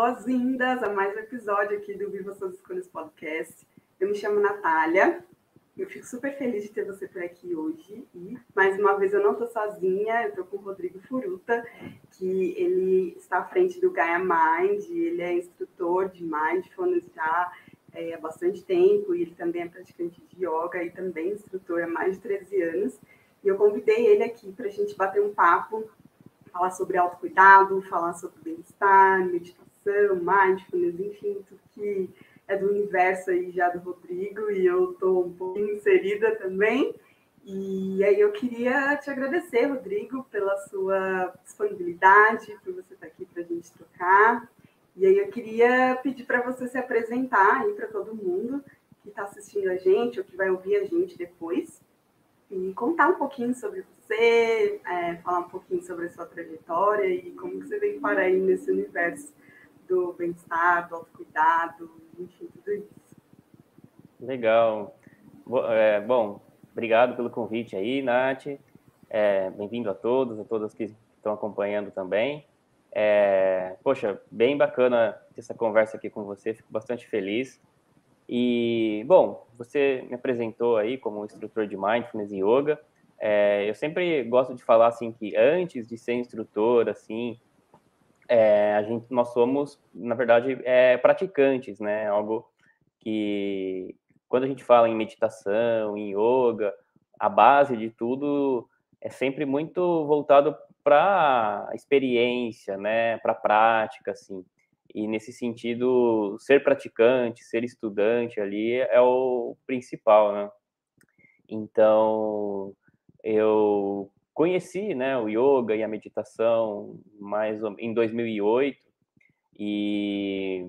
boas-vindas a mais um episódio aqui do Viva Suas Escolhas Podcast. Eu me chamo Natália, eu fico super feliz de ter você por aqui hoje. E, mais uma vez, eu não estou sozinha, eu estou com o Rodrigo Furuta, que ele está à frente do Gaia Mind, ele é instrutor de Mindfulness já é, há bastante tempo, e ele também é praticante de yoga e também instrutor há mais de 13 anos. E eu convidei ele aqui para a gente bater um papo, falar sobre autocuidado, falar sobre bem-estar, meditação, mindfulness, enfim, tudo que é do universo aí já do Rodrigo e eu estou um pouquinho inserida também. E aí eu queria te agradecer, Rodrigo, pela sua disponibilidade, por você estar aqui para a gente trocar. E aí eu queria pedir para você se apresentar aí para todo mundo que está assistindo a gente ou que vai ouvir a gente depois e contar um pouquinho sobre você, é, falar um pouquinho sobre a sua trajetória e como que você veio parar aí nesse universo do bem-estar, do autocuidado, enfim, tudo isso. Legal. É, bom, obrigado pelo convite aí, Nath. É, Bem-vindo a todos, a todas que estão acompanhando também. É, poxa, bem bacana essa conversa aqui com você, fico bastante feliz. E, bom, você me apresentou aí como instrutor de Mindfulness e Yoga. É, eu sempre gosto de falar, assim, que antes de ser instrutor, assim, é, a gente, nós somos, na verdade, é, praticantes, né? Algo que, quando a gente fala em meditação, em yoga, a base de tudo é sempre muito voltado para a experiência, né? Para a prática, assim. E nesse sentido, ser praticante, ser estudante ali é o principal, né? Então, eu conheci né, o yoga e a meditação mais em 2008 e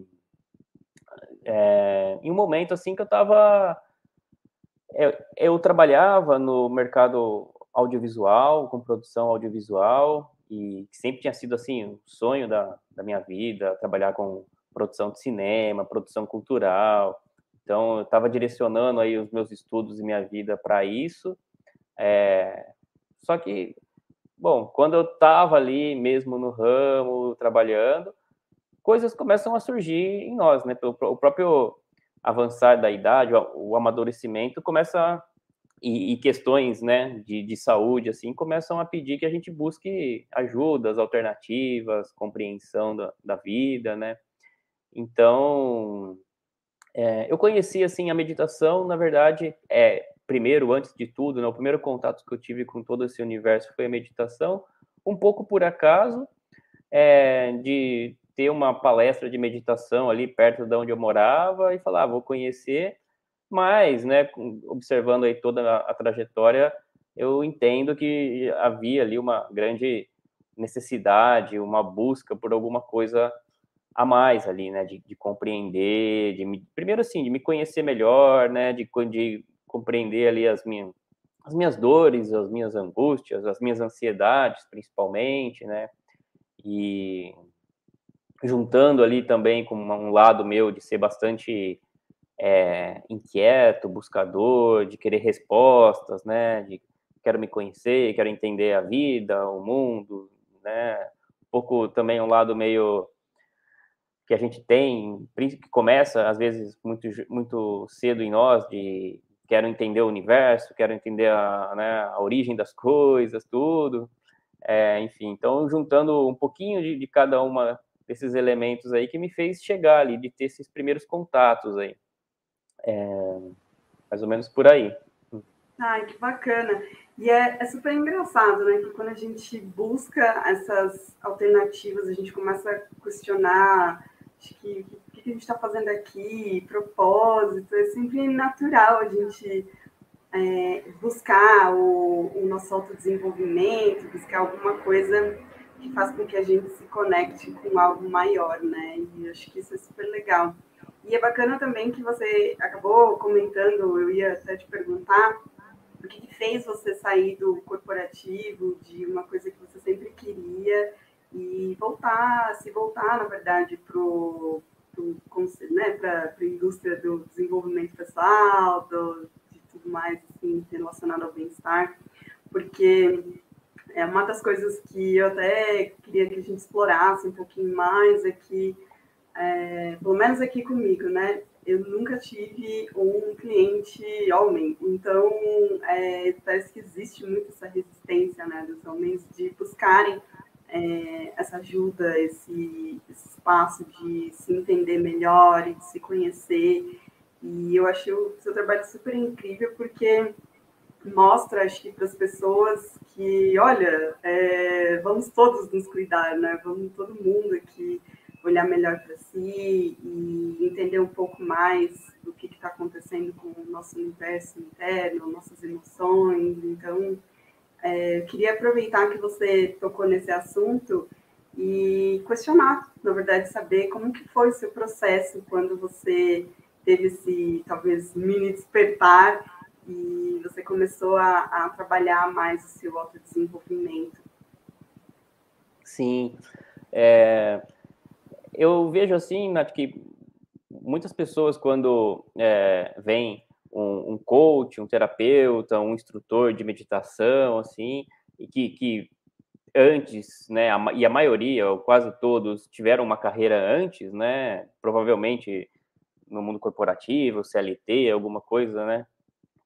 é, em um momento assim que eu estava eu, eu, trabalhava no mercado audiovisual com produção audiovisual e sempre tinha sido assim um sonho da, da minha vida trabalhar com produção de cinema produção cultural. Então eu estava direcionando aí os meus estudos e minha vida para isso. É, só que, bom, quando eu estava ali mesmo no ramo, trabalhando, coisas começam a surgir em nós, né? O próprio avançar da idade, o amadurecimento começa e, e, questões, né, de, de saúde, assim, começam a pedir que a gente busque ajudas, alternativas, compreensão da, da vida, né? Então, é, eu conheci, assim, a meditação, na verdade, é, primeiro, antes de tudo, né, o primeiro contato que eu tive com todo esse universo foi a meditação, um pouco por acaso, é, de ter uma palestra de meditação ali perto de onde eu morava e falar, ah, vou conhecer, mas, né, observando aí toda a, a trajetória, eu entendo que havia ali uma grande necessidade, uma busca por alguma coisa a mais ali, né, de, de compreender, de me, primeiro assim, de me conhecer melhor, né, de, de compreender ali as minhas, as minhas dores, as minhas angústias, as minhas ansiedades, principalmente, né? E juntando ali também com um lado meu de ser bastante é, inquieto, buscador, de querer respostas, né? De quero me conhecer, quero entender a vida, o mundo, né? Um pouco também um lado meio que a gente tem, que começa às vezes muito muito cedo em nós de quero entender o universo, quero entender a, né, a origem das coisas, tudo. É, enfim, então juntando um pouquinho de, de, cada uma desses elementos aí que me fez chegar ali, de ter esses primeiros contatos aí. É, mais ou menos por aí. Ai, que bacana. E é, é, super engraçado, né? Que quando a gente busca essas alternativas, a gente começa a questionar acho que, que a gente está fazendo aqui, propósito, é sempre natural a gente é, buscar o, o nosso autodesenvolvimento, buscar alguma coisa que faz com que a gente se conecte com algo maior, né? E acho que isso é super legal. E é bacana também que você acabou comentando, eu ia até te perguntar, o que, que fez você sair do corporativo, de uma coisa que você sempre queria, e voltar, se voltar, na verdade, para né, a indústria do desenvolvimento pessoal, do, de tudo mais assim, relacionado ao bem-estar, porque é uma das coisas que eu até queria que a gente explorasse um pouquinho mais é que é, pelo menos aqui comigo, né? Eu nunca tive um cliente homem, então é, parece que existe muito essa resistência, né, dos homens de buscarem é, essa ajuda, esse, esse, espaço de se entender melhor e de se conhecer. E eu achei o seu trabalho super incrível porque mostra, acho que, para as pessoas que, olha, é, vamos todos nos cuidar, né? Vamos todo mundo aqui olhar melhor para si e entender um pouco mais do que está acontecendo com o nosso universo interno, nossas emoções. Então, é, queria aproveitar que você tocou nesse assunto e questionar, na verdade, saber como que foi o seu processo quando você teve esse, talvez, mini despertar e você começou a, a trabalhar mais o seu autodesenvolvimento. Sim. É, eu vejo assim, Nath, que muitas pessoas, quando é, vêm um, um, coach, um terapeuta, um instrutor de meditação, assim, e que, que antes, né, a, e a maioria, ou quase todos, tiveram uma carreira antes, né, provavelmente no mundo corporativo, CLT, alguma coisa, né,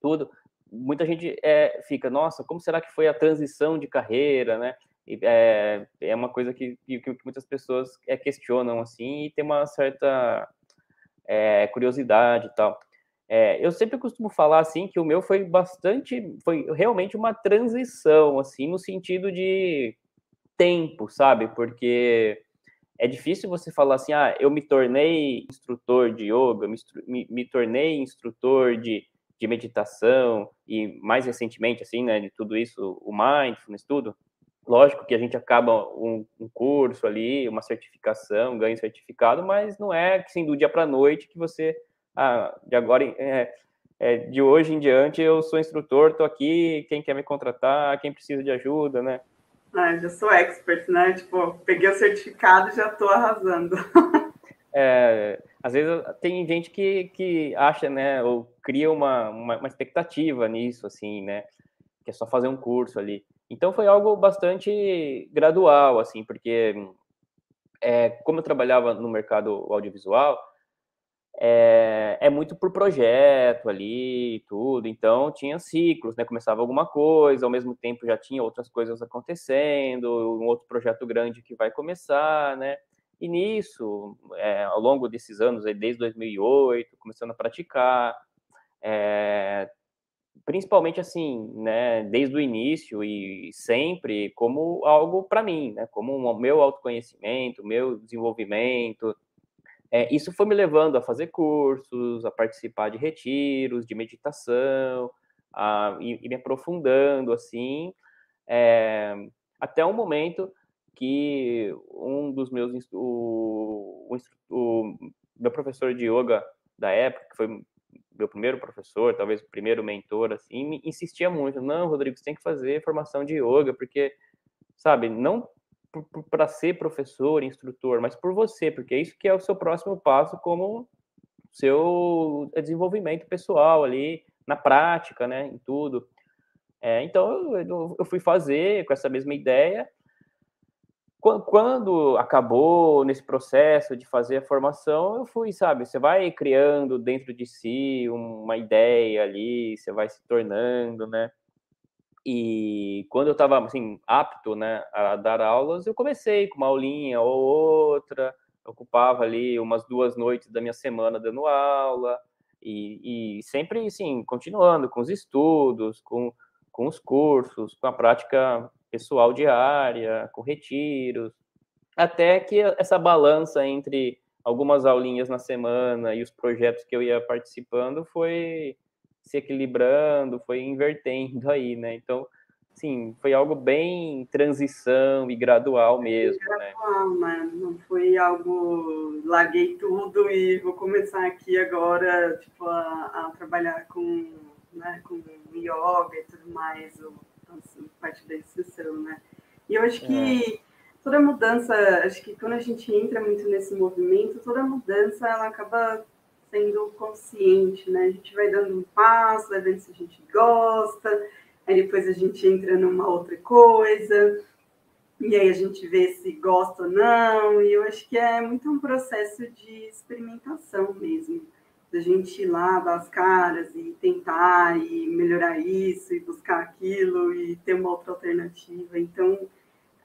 tudo, muita gente é, fica, nossa, como será que foi a transição de carreira, né, é, é uma coisa que, que, que muitas pessoas é, questionam, assim, e tem uma certa é, curiosidade e tal. É, eu sempre costumo falar assim que o meu foi bastante, foi realmente uma transição, assim, no sentido de tempo, sabe? Porque é difícil você falar assim, ah, eu me tornei instrutor de yoga, me, me, tornei instrutor de, de meditação e mais recentemente, assim, né, de tudo isso, o mindfulness, tudo. Lógico que a gente acaba um, um curso ali, uma certificação, ganha certificado, mas não é assim do dia para noite que você, ah, de agora, é, é, de hoje em diante eu sou instrutor, estou aqui, quem quer me contratar, quem precisa de ajuda, né? Ah, já sou expert, né? Tipo, peguei o certificado e já estou arrasando. É, às vezes tem gente que, que acha, né, ou cria uma, uma, uma expectativa nisso, assim, né, que é só fazer um curso ali. Então foi algo bastante gradual, assim, porque é, como eu trabalhava no mercado audiovisual, é, é, muito por projeto ali, tudo. Então tinha ciclos, né? Começava alguma coisa, ao mesmo tempo já tinha outras coisas acontecendo, um outro projeto grande que vai começar, né? E nisso, é, ao longo desses anos, aí, desde 2008, começando a praticar, é, principalmente assim, né, desde o início e sempre como algo para mim, né, como o meu autoconhecimento, meu desenvolvimento. É, isso foi me levando a fazer cursos, a participar de retiros, de meditação, a, e, e me aprofundando assim, é, até um momento que um dos meus o, o, o meu professor de yoga da época, que foi meu primeiro professor, talvez o primeiro mentor, assim, me insistia muito, não, Rodrigo, você tem que fazer formação de yoga, porque, sabe, não para ser professor, instrutor, mas por você, porque é isso que é o seu próximo passo como seu desenvolvimento pessoal ali, na prática, né, em tudo. É, então, eu, eu fui fazer com essa mesma ideia, quando acabou nesse processo de fazer a formação, eu fui, sabe, você vai criando dentro de si uma ideia ali, você vai se tornando, né? E quando eu estava assim apto, né, a dar aulas, eu comecei com uma aulinha ou outra, ocupava ali umas duas noites da minha semana dando aula e, e sempre, assim, continuando com os estudos, com, com os cursos, com a prática pessoal diária, com retiros, até que essa balança entre algumas aulinhas na semana e os projetos que eu ia participando foi se equilibrando, foi invertendo aí, né? Então, sim, foi algo bem transição e gradual mesmo, né? gradual, né? Não foi algo larguei tudo e vou começar aqui agora, tipo, a, a trabalhar com, né, com yoga e tudo mais, ou assim, parte da instrução, né? E eu acho que é. toda mudança, acho que quando a gente entra muito nesse movimento, toda mudança ela acaba sendo consciente, né? A gente vai dando um passo, vai vendo se a gente gosta, aí depois a gente entra numa outra coisa. e aí a gente vê se gosta ou não, e eu acho que é muito um processo de experimentação mesmo. Da gente ir lá, dar as caras e tentar e melhorar isso e buscar aquilo e ter uma outra alternativa. Então,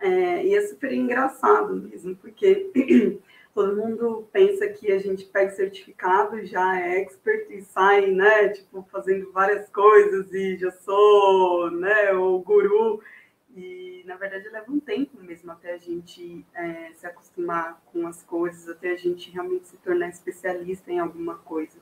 é, e é super engraçado mesmo, porque todo mundo pensa que a gente pega certificado, já é expert e sai, né, tipo, fazendo várias coisas e já sou, né, o guru. E, na verdade, leva um tempo mesmo até a gente é, se acostumar com as coisas, até a gente realmente se tornar especialista em alguma coisa.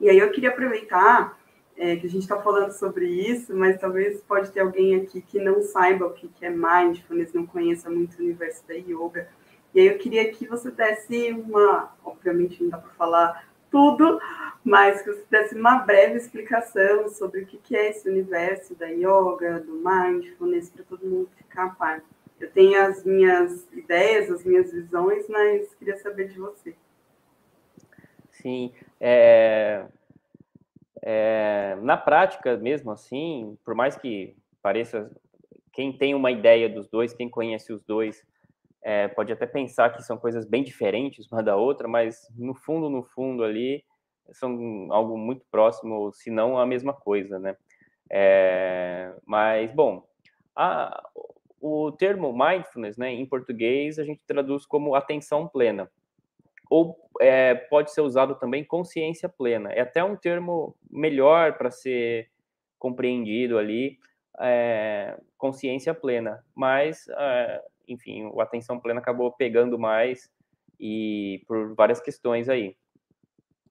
E aí eu queria aproveitar é, que a gente está falando sobre isso, mas talvez pode ter alguém aqui que não saiba o que é mindfulness, não conheça muito o universo da yoga. E aí eu queria que você desse uma, obviamente não dá para falar tudo, mas que você desse uma breve explicação sobre o que é esse universo da yoga, do mindfulness, para todo mundo ficar a par. Eu tenho as minhas ideias, as minhas visões, mas queria saber de você. Sim, é, é, na prática mesmo assim, por mais que pareça, quem tem uma ideia dos dois, quem conhece os dois, é, pode até pensar que são coisas bem diferentes uma da outra, mas no fundo, no fundo ali, são algo muito próximo, se não a mesma coisa, né? É, mas, bom, a, o termo mindfulness, né, em português, a gente traduz como atenção plena. Ou é, pode ser usado também consciência plena. É até um termo melhor para ser compreendido ali, é, consciência plena. Mas é, enfim, o atenção plena acabou pegando mais e por várias questões aí.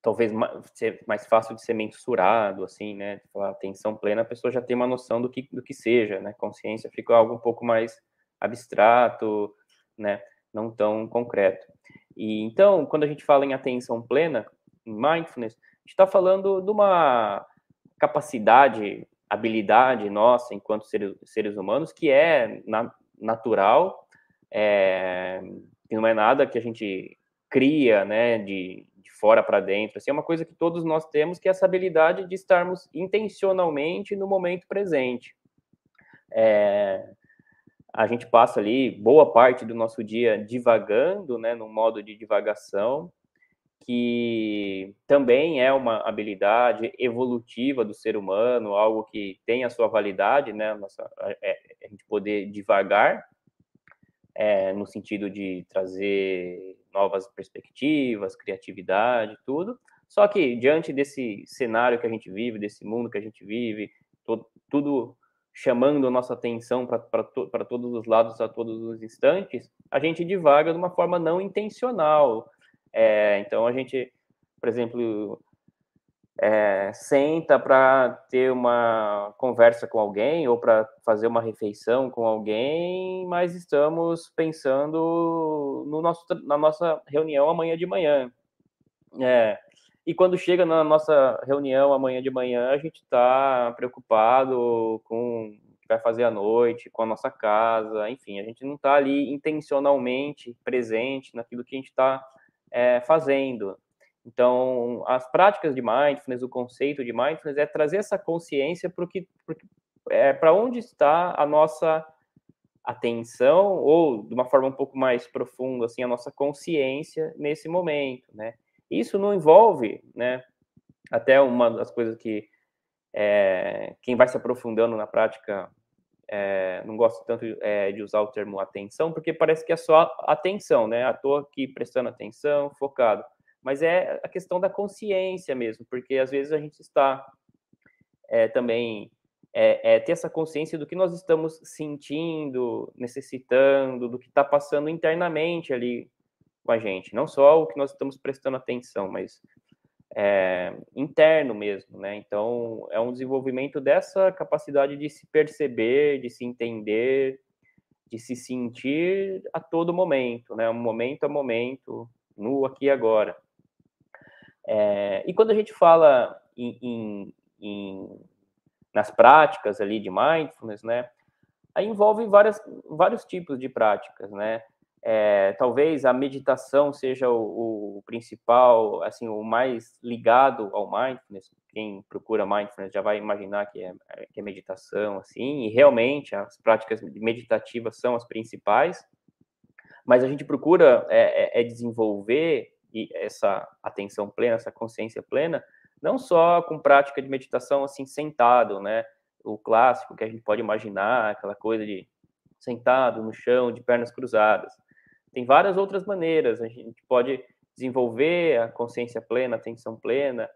Talvez ser mais fácil de ser mensurado, assim, né? Falar atenção plena, a pessoa já tem uma noção do que, do que seja, né? Consciência fica algo um pouco mais abstrato, né? Não tão concreto. E então, quando a gente fala em atenção plena, em mindfulness, a gente está falando de uma capacidade, habilidade nossa enquanto seres, seres humanos que é na, natural é, não é nada que a gente cria, né, de, de fora para dentro. Assim, é uma coisa que todos nós temos, que é essa habilidade de estarmos intencionalmente no momento presente. É, a gente passa ali boa parte do nosso dia divagando, né, num modo de divagação, que também é uma habilidade evolutiva do ser humano, algo que tem a sua validade, né, nossa, é, a gente poder divagar, é, no sentido de trazer novas perspectivas, criatividade, tudo. Só que diante desse cenário que a gente vive, desse mundo que a gente vive, tudo chamando a nossa atenção para to, todos os lados a todos os instantes, a gente divaga de uma forma não intencional. É, então a gente, por exemplo, é, senta para ter uma conversa com alguém ou para fazer uma refeição com alguém, mas estamos pensando no nosso, na nossa reunião amanhã de manhã. É, e quando chega na nossa reunião amanhã de manhã, a gente está preocupado com o que vai fazer à noite, com a nossa casa, enfim, a gente não está ali intencionalmente presente naquilo que a gente está é, fazendo. Então, as práticas de mindfulness, o conceito de mindfulness é trazer essa consciência para que, é, para onde está a nossa atenção ou de uma forma um pouco mais profunda assim a nossa consciência nesse momento, né? Isso não envolve, né? Até uma das coisas que é, quem vai se aprofundando na prática é, não gosto tanto é, de usar o termo atenção porque parece que é só atenção, né? Estou aqui prestando atenção, focado mas é a questão da consciência mesmo, porque às vezes a gente está é, também é, é, ter essa consciência do que nós estamos sentindo, necessitando, do que está passando internamente ali com a gente, não só o que nós estamos prestando atenção, mas é, interno mesmo, né? Então é um desenvolvimento dessa capacidade de se perceber, de se entender, de se sentir a todo momento, né? Um momento a momento, no aqui e agora. É, e quando a gente fala em, em, em, nas práticas ali de mindfulness, né, aí envolve várias, vários tipos de práticas, né? É, talvez a meditação seja o, o, principal, assim, o mais ligado ao mindfulness. Quem procura mindfulness já vai imaginar que é, que é meditação, assim, e realmente as práticas meditativas são as principais. Mas a gente procura é, é, é desenvolver essa atenção plena, essa consciência plena, não só com prática de meditação assim sentado, né? O clássico que a gente pode imaginar, aquela coisa de sentado no chão, de pernas cruzadas. Tem várias outras maneiras. A gente pode desenvolver a consciência plena, a atenção plena,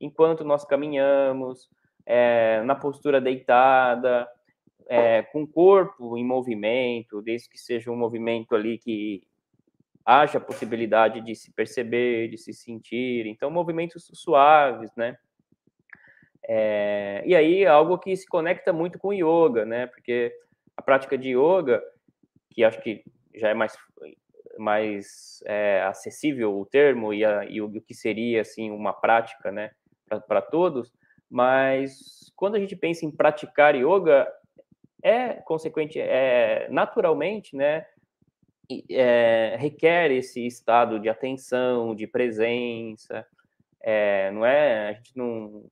enquanto nós caminhamos, é, na postura deitada, é, com o corpo em movimento, desde que seja um movimento ali que haja possibilidade de se perceber, de se sentir. Então, movimentos suaves, né? É, e aí, algo que se conecta muito com yoga, né? Porque a prática de yoga, que acho que já é mais, mais é, acessível o termo e, a, e o, o, que seria, assim, uma prática, né? Para todos, mas quando a gente pensa em praticar yoga, é consequente, é naturalmente, né? É, requer esse estado de atenção, de presença, é, não é? A gente não,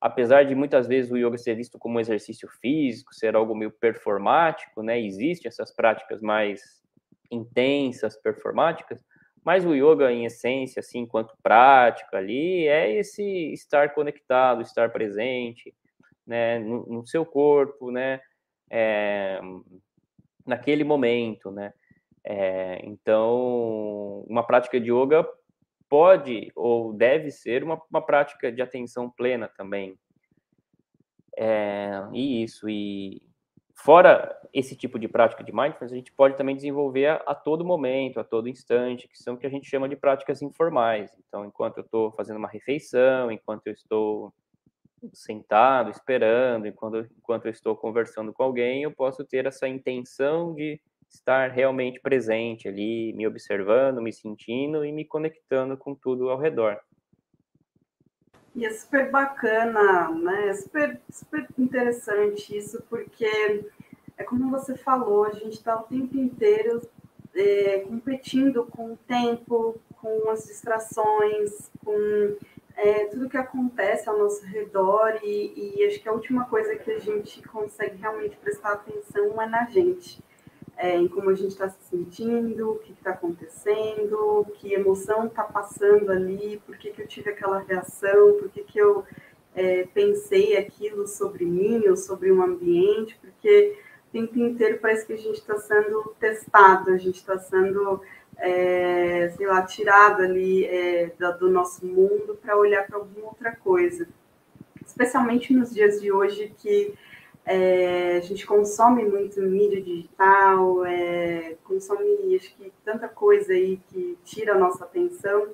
apesar de muitas vezes o yoga ser visto como um exercício físico, ser algo meio performático, né? Existem essas práticas mais intensas, performáticas, mas o yoga, em essência, assim, enquanto prática ali, é esse estar conectado, estar presente, né, no, no seu corpo, né, é, naquele momento, né. É, então, uma prática de yoga pode ou deve ser uma, uma prática de atenção plena também. É, e isso, e fora esse tipo de prática de mindfulness, a gente pode também desenvolver a, a todo momento, a todo instante, que são o que a gente chama de práticas informais. Então, enquanto eu estou fazendo uma refeição, enquanto eu estou sentado, esperando, enquanto, enquanto eu estou conversando com alguém, eu posso ter essa intenção de estar realmente presente ali, me observando, me sentindo e me conectando com tudo ao redor. E é super bacana, né? É super, super interessante isso, porque é como você falou, a gente está o tempo inteiro é, competindo com o tempo, com as distrações, com é, tudo que acontece ao nosso redor, e, e acho que a última coisa que a gente consegue realmente prestar atenção é na gente é, em como a gente está se sentindo, o que está acontecendo, que emoção está passando ali, por que, que eu tive aquela reação, por que, que eu é, pensei aquilo sobre mim ou sobre um ambiente, porque o tempo inteiro parece que a gente está sendo testado, a gente está sendo, é, sei lá, tirado ali é, do nosso mundo para olhar para alguma outra coisa. Especialmente nos dias de hoje que é, a gente consome muito mídia digital, é, consome acho que tanta coisa aí que tira a nossa atenção.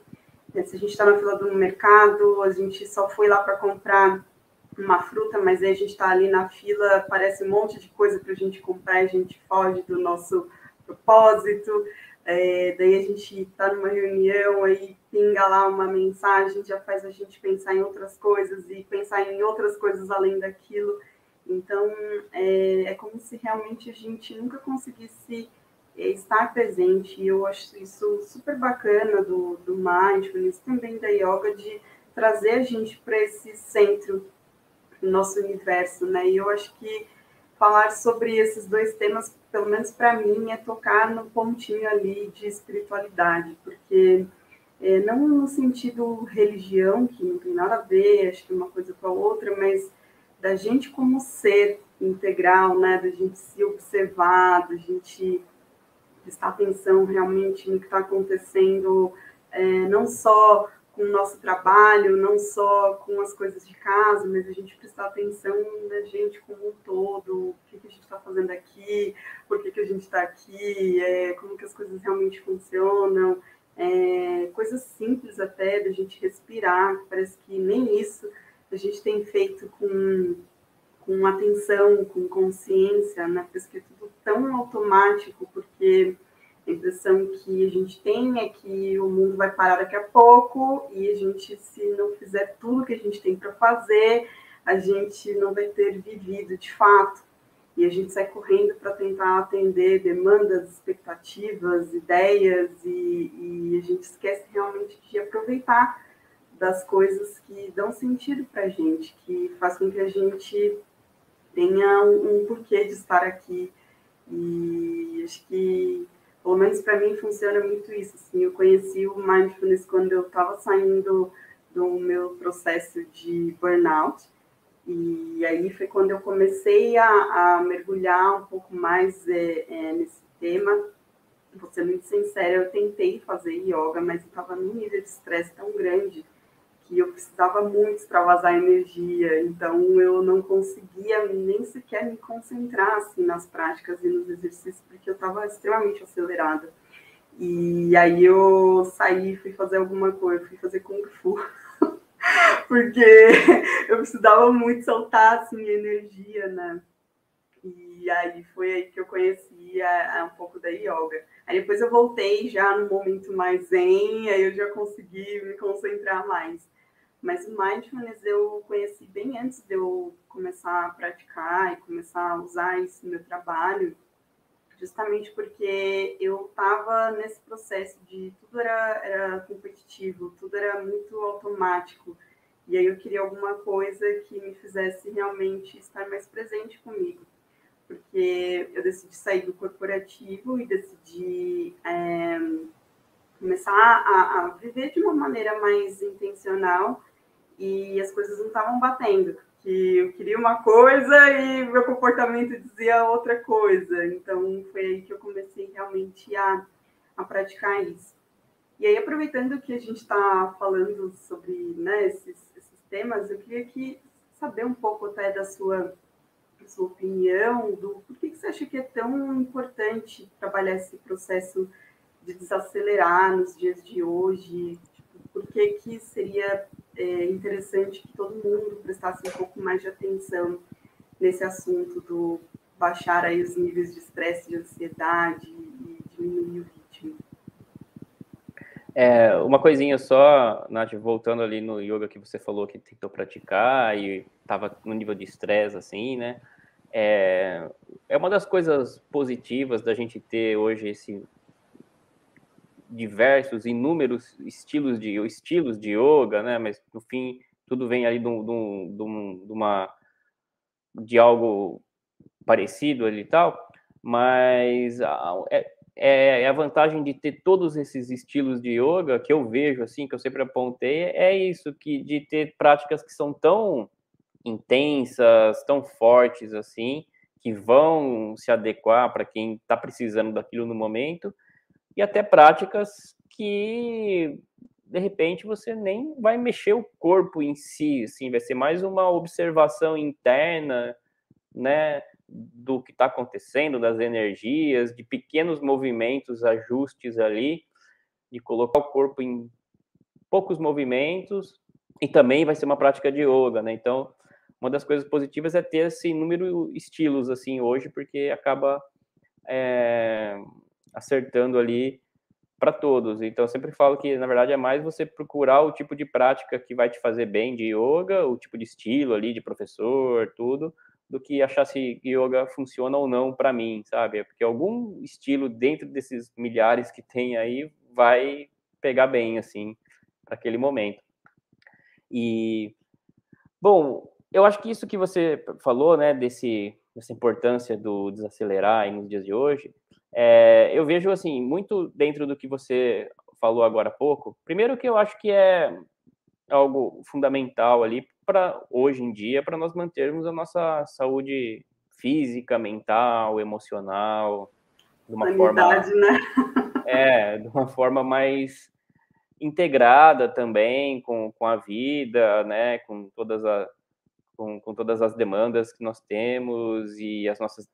É, se a gente está na fila do mercado, a gente só foi lá para comprar uma fruta, mas aí a gente está ali na fila, aparece um monte de coisa para a gente comprar, a gente foge do nosso propósito. É, daí a gente está numa reunião, aí pinga lá uma mensagem, já faz a gente pensar em outras coisas e pensar em outras coisas além daquilo. Então, é, é como se realmente a gente nunca conseguisse é, estar presente. E eu acho isso super bacana do, do mindfulness, também da yoga, de trazer a gente para esse centro do nosso universo, né? E eu acho que falar sobre esses dois temas, pelo menos para mim, é tocar no pontinho ali de espiritualidade, porque é, não no sentido religião, que não tem nada a ver, acho que uma coisa com a outra, mas da gente como ser integral, né, da gente se observar, da gente prestar atenção realmente no que está acontecendo, é, não só com o nosso trabalho, não só com as coisas de casa, mas a gente prestar atenção na gente como um todo, o que, que a gente está fazendo aqui, por que, que a gente está aqui, é, como que as coisas realmente funcionam, é, coisas simples até da gente respirar, parece que nem isso a gente tem feito com, com atenção, com consciência, né? Que é tudo tão automático, porque a impressão que a gente tem é que o mundo vai parar daqui a pouco e a gente, se não fizer tudo que a gente tem para fazer, a gente não vai ter vivido de fato. e a gente sai correndo para tentar atender demandas, expectativas, ideias e, e, a gente esquece realmente de aproveitar das coisas que dão sentido para a gente, que faz com que a gente tenha um, um porquê de estar aqui. E acho que, pelo menos para mim, funciona muito isso. Assim, eu conheci o Mindfulness quando eu estava saindo do meu processo de burnout. E aí foi quando eu comecei a, a mergulhar um pouco mais é, é, nesse tema. Vou ser muito sincera, eu tentei fazer yoga, mas eu estava num nível de estresse tão grande que eu precisava muito extravasar energia, então eu não conseguia nem sequer me concentrar assim, nas práticas e nos exercícios, porque eu estava extremamente acelerada. E aí eu saí, fui fazer alguma coisa, fui fazer Kung Fu, porque eu precisava muito soltar assim, energia, né? E aí foi aí que eu conheci a, a um pouco da yoga. Aí depois eu voltei já no momento mais zen, aí eu já consegui me concentrar mais. Mas o mindfulness eu conheci bem antes de eu começar a praticar e começar a usar isso no meu trabalho, justamente porque eu estava nesse processo de tudo era, era competitivo, tudo era muito automático. E aí eu queria alguma coisa que me fizesse realmente estar mais presente comigo. Porque eu decidi sair do corporativo e decidi é, começar a, a viver de uma maneira mais intencional e as coisas não estavam batendo. Que eu queria uma coisa e meu comportamento dizia outra coisa. Então foi aí que eu comecei realmente a, a praticar isso. E aí, aproveitando que a gente está falando sobre né, esses, esses, temas, eu queria que saber um pouco até da sua, da sua opinião, do por que, que você acha que é tão importante trabalhar esse processo de desacelerar nos dias de hoje? Tipo, por que, que seria é interessante que todo mundo prestasse um pouco mais de atenção nesse assunto do baixar aí os níveis de estresse, de ansiedade e diminuir o ritmo. É, uma coisinha só, Nath, voltando ali no yoga que você falou que tentou praticar e estava no nível de estresse, assim, né? É, é uma das coisas positivas da gente ter hoje esse diversos, inúmeros estilos de estilos de yoga, né? Mas no fim tudo vem ali de, um, de, um, de uma de algo parecido ali e tal. Mas é, é, é, a vantagem de ter todos esses estilos de yoga que eu vejo assim, que eu sempre apontei, é isso que de ter práticas que são tão intensas, tão fortes assim, que vão se adequar para quem está precisando daquilo no momento e até práticas que de repente você nem vai mexer o corpo em si, assim, vai ser mais uma observação interna, né, do que está acontecendo, das energias, de pequenos movimentos, ajustes ali, de colocar o corpo em poucos movimentos, e também vai ser uma prática de yoga, né? Então, uma das coisas positivas é ter esse número de estilos assim hoje, porque acaba é, acertando ali para todos. Então, eu sempre falo que, na verdade, é mais você procurar o tipo de prática que vai te fazer bem de yoga, o tipo de estilo ali, de professor, tudo, do que achar se yoga funciona ou não para mim, sabe? Porque algum estilo dentro desses milhares que tem aí vai pegar bem, assim, para aquele momento. E, bom, eu acho que isso que você falou, né, desse, dessa importância do desacelerar nos dias de hoje, é, eu vejo assim muito dentro do que você falou agora há pouco. Primeiro que eu acho que é algo fundamental ali para hoje em dia para nós mantermos a nossa saúde física, mental, emocional de uma forma né? é de uma forma mais integrada também com, com a vida, né, com todas as com, com todas as demandas que nós temos e as nossas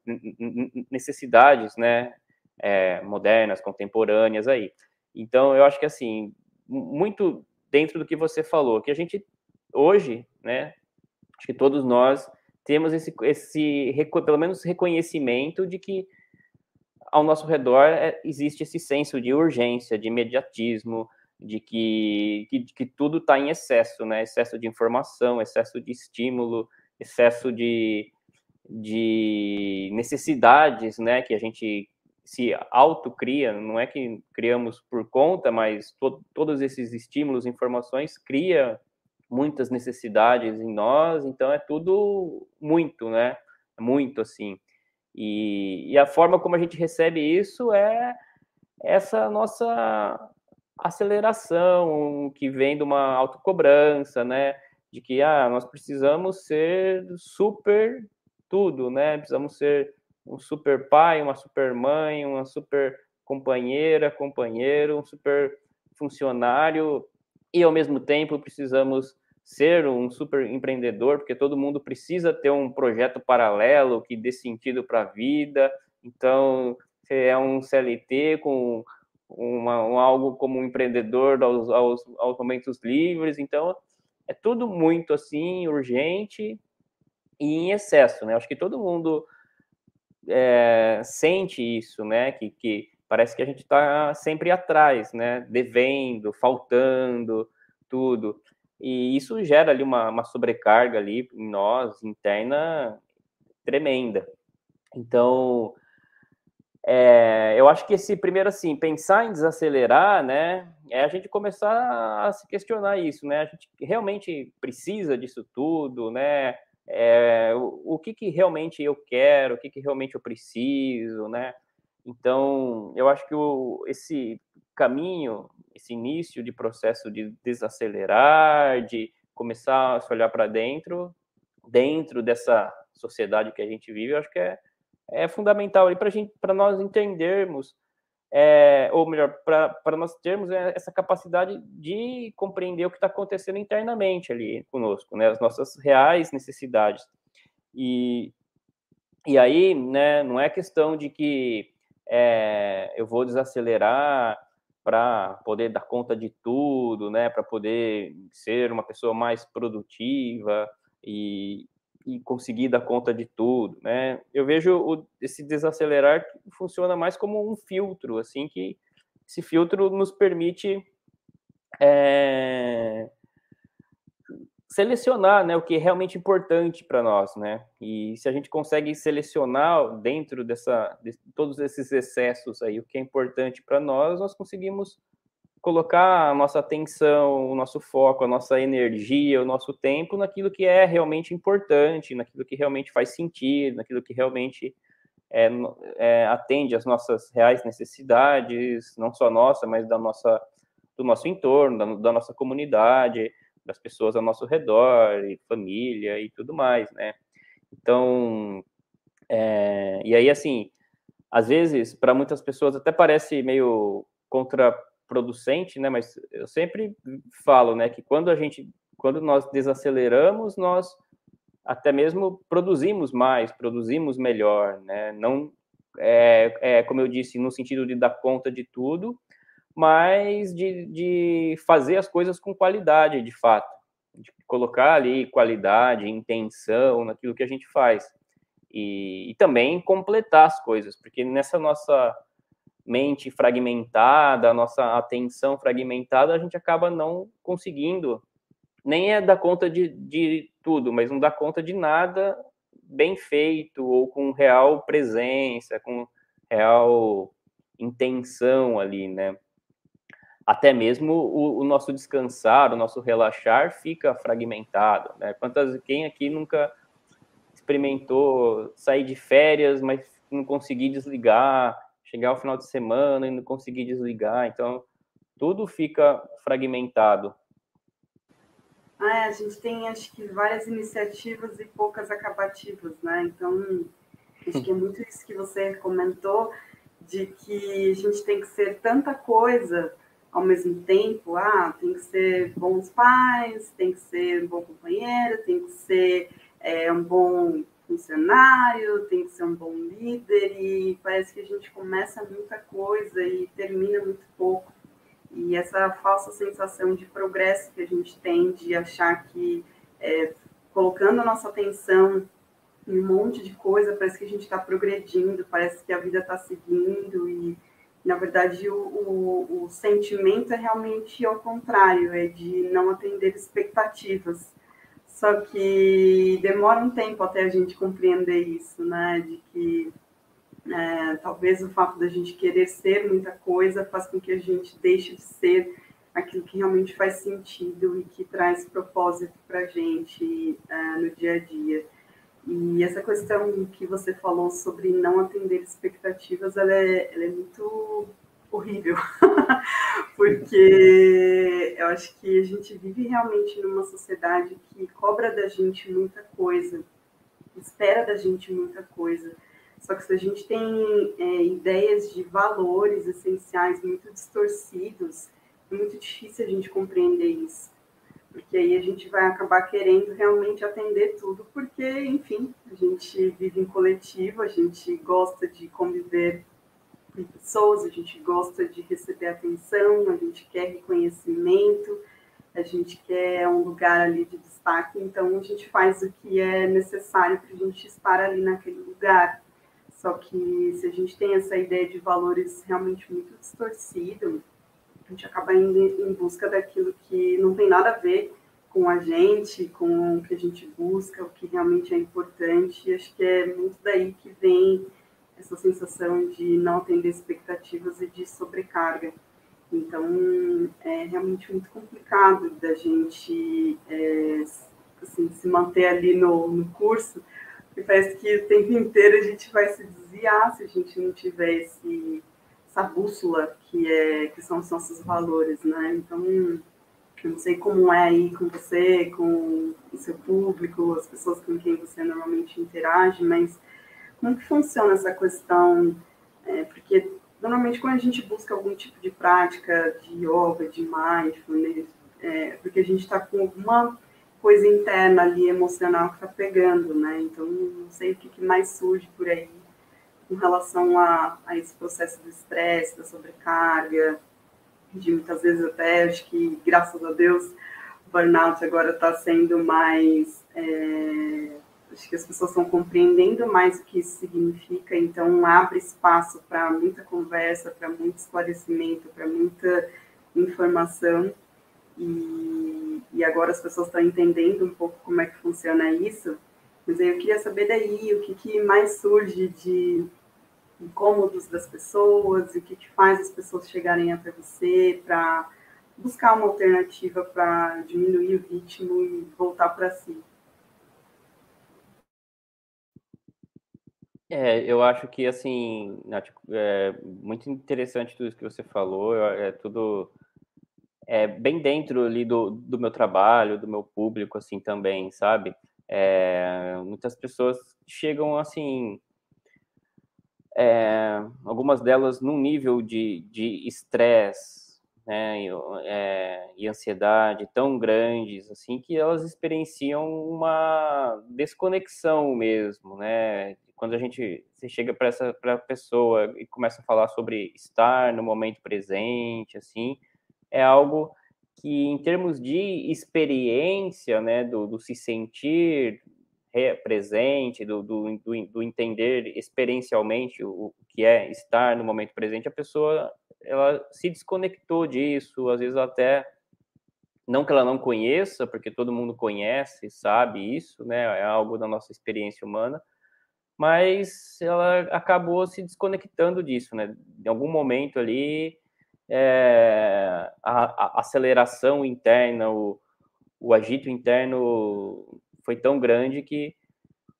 necessidades, né, é, modernas, contemporâneas aí. Então, eu acho que, assim, muito dentro do que você falou, que a gente, hoje, né, acho que todos nós temos esse, esse pelo menos, reconhecimento de que ao nosso redor é, existe esse senso de urgência, de imediatismo, de que, que, que tudo está em excesso, né? Excesso de informação, excesso de estímulo, excesso de, de necessidades, né, que a gente se autocria, não é que criamos por conta, mas to todos esses estímulos, informações, cria muitas necessidades em nós, então é tudo muito, né? Muito assim. E, e a forma como a gente recebe isso é essa nossa aceleração que vem de uma autocobrança, né? De que ah, nós precisamos ser super tudo, né? Precisamos ser um super pai, uma super mãe, uma super companheira, companheiro, um super funcionário e ao mesmo tempo precisamos ser um super empreendedor, porque todo mundo precisa ter um projeto paralelo que dê sentido para a vida. Então, é um CLT com uma, um, algo como um empreendedor aos, aos, aos momentos livres. Então, é tudo muito assim urgente e em excesso, né? Acho que todo mundo é, sente isso, né? Que, que parece que a gente está sempre atrás, né? Devendo, faltando, tudo. E isso gera ali uma, uma sobrecarga ali em nós, interna, tremenda. Então, é, eu acho que esse primeiro, assim, pensar em desacelerar, né, é a gente começar a se questionar isso, né, a gente realmente precisa disso tudo, né, é, o, o, que, que realmente eu quero, o que, que realmente eu preciso, né? Então, eu acho que o, esse caminho, esse início de processo de desacelerar, de começar a se olhar para dentro, dentro dessa sociedade que a gente vive, eu acho que é, é fundamental para nós entendermos é, ou melhor, para nós termos é, essa capacidade de compreender o que está acontecendo internamente ali conosco, né, as nossas reais necessidades. E, e aí, né, não é questão de que é, eu vou desacelerar para poder dar conta de tudo, né, para poder ser uma pessoa mais produtiva e, e conseguir dar conta de tudo, né? Eu vejo o, esse desacelerar funciona mais como um filtro, assim, que esse filtro nos permite é, selecionar, né, o que é realmente importante para nós, né? E se a gente consegue selecionar dentro dessa de todos esses excessos aí o que é importante para nós, nós conseguimos colocar a nossa atenção, o nosso foco, a nossa energia, o nosso tempo naquilo que é realmente importante, naquilo que realmente faz sentido, naquilo que realmente é, é, atende às nossas reais necessidades, não só nossa, mas da nossa, do nosso entorno, da, da nossa comunidade, das pessoas ao nosso redor, e família e tudo mais, né? Então, é, e aí, assim, às vezes, para muitas pessoas até parece meio contra producente, né? Mas eu sempre falo, né, que quando a gente, quando nós desaceleramos, nós até mesmo produzimos mais, produzimos melhor, né? Não é, é como eu disse, no sentido de dar conta de tudo, mas de, de fazer as coisas com qualidade, de fato, de colocar ali qualidade, intenção naquilo que a gente faz. E, e também completar as coisas, porque nessa nossa mente fragmentada, a nossa atenção fragmentada, a gente acaba não conseguindo nem é dar conta de, de tudo, mas não dá conta de nada bem feito ou com real presença, com real intenção ali, né? Até mesmo o, o nosso descansar, o nosso relaxar fica fragmentado, né? Quantas quem aqui nunca experimentou sair de férias, mas não conseguir desligar, chegar ao final de semana e não conseguir desligar. Então, tudo fica fragmentado. Ah, é, a gente tem, acho que, várias iniciativas e poucas acabativas, né? Então, acho que é muito isso que você comentou, de que a gente tem que ser tanta coisa ao mesmo tempo. Ah, tem que ser bons pais, tem que ser um bom companheiro, tem que ser é, um bom funcionário, tem que ser um bom líder, e parece que a gente começa muita coisa e termina muito pouco. E essa falsa sensação de progresso que a gente tem, de achar que é, colocando a nossa atenção em um monte de coisa, parece que a gente está progredindo, parece que a vida está seguindo, e na verdade o, o, o sentimento é realmente ao contrário, é de não atender expectativas Só que demora um tempo até a gente compreender isso, né? De que é, talvez o fato da gente querer ser muita coisa faz com que a gente deixe de ser aquilo que realmente faz sentido e que traz propósito para a gente é, no dia a dia. E essa questão que você falou sobre não atender expectativas, ela é, ela é muito horrível, porque eu acho que a gente vive realmente numa sociedade que cobra da gente muita coisa, espera da gente muita coisa. Só que se a gente tem é, ideias de valores essenciais muito distorcidos, é muito difícil a gente compreender isso. Porque aí a gente vai acabar querendo realmente atender tudo, porque, enfim, a gente vive em coletivo, a gente gosta de conviver com pessoas, a gente gosta de receber atenção, a gente quer reconhecimento, a gente quer um lugar ali de destaque, então a gente faz o que é necessário para a gente estar ali naquele lugar. Só que se a gente tem essa ideia de valores realmente muito distorcido, a gente acaba indo em busca daquilo que não tem nada a ver com a gente, com o que a gente busca, o que realmente é importante. E acho que é muito daí que vem essa sensação de não atender expectativas e de sobrecarga. Então, é realmente muito complicado da gente é, assim, se manter ali no, no curso, porque parece que o tempo inteiro a gente vai se desviar se a gente não tiver esse, essa bússola que, é, que são os nossos valores, né? Então, eu não sei como é aí com você, com o seu público, as pessoas com quem você normalmente interage, mas como que funciona essa questão? É, porque normalmente quando a gente busca algum tipo de prática de yoga, de mindfulness, é, porque a gente está com alguma coisa interna ali, emocional, que está pegando, né? Então, não sei o que, que, mais surge por aí com relação a, a esse processo do estresse, da sobrecarga, de muitas vezes até, acho que, graças a Deus, o burnout agora está sendo mais... É, acho que as pessoas estão compreendendo mais o que isso significa, então abre espaço para muita conversa, para muito esclarecimento, para muita informação. E, e agora as pessoas estão entendendo um pouco como é que funciona isso. Mas aí eu queria saber daí o que, que mais surge de incômodos das pessoas, o que, que faz as pessoas chegarem até você para buscar uma alternativa para diminuir o ritmo e voltar para si. É, eu acho que, assim, é muito interessante tudo isso que você falou, é tudo é, bem dentro ali do, do meu trabalho, do meu público, assim, também, sabe? É, muitas pessoas chegam, assim, é, algumas delas num nível de estresse, né, e, é, e ansiedade tão grandes, assim, que elas experienciam uma desconexão mesmo, né? Quando a gente você chega para essa pra pessoa e começa a falar sobre estar no momento presente, assim, é algo que, em termos de experiência, né, do, do se sentir presente, do, do, do, entender experiencialmente o, o que é estar no momento presente, a pessoa ela se desconectou disso, às vezes até não que ela não conheça, porque todo mundo conhece, sabe isso, né? É algo da nossa experiência humana, mas ela acabou se desconectando disso, né? Em algum momento ali, é, a, a, aceleração interna, o, o agito interno foi tão grande que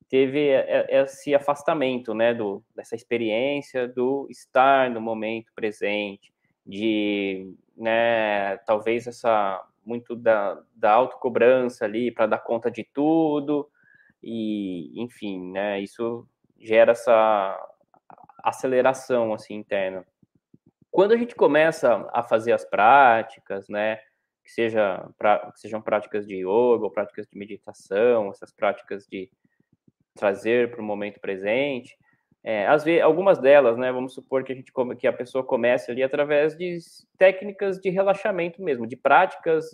teve esse afastamento, né, do, dessa experiência do estar no momento presente, de, né, talvez essa muito da, da autocobrança ali para dar conta de tudo e, enfim, né, isso gera essa aceleração assim interna. Quando a gente começa a fazer as práticas, né, que, seja, pra, que sejam práticas de yoga ou práticas de meditação, essas práticas de trazer para o momento presente. É, às vezes, algumas delas, né, vamos supor que a gente que a pessoa comece ali através de técnicas de relaxamento mesmo, de práticas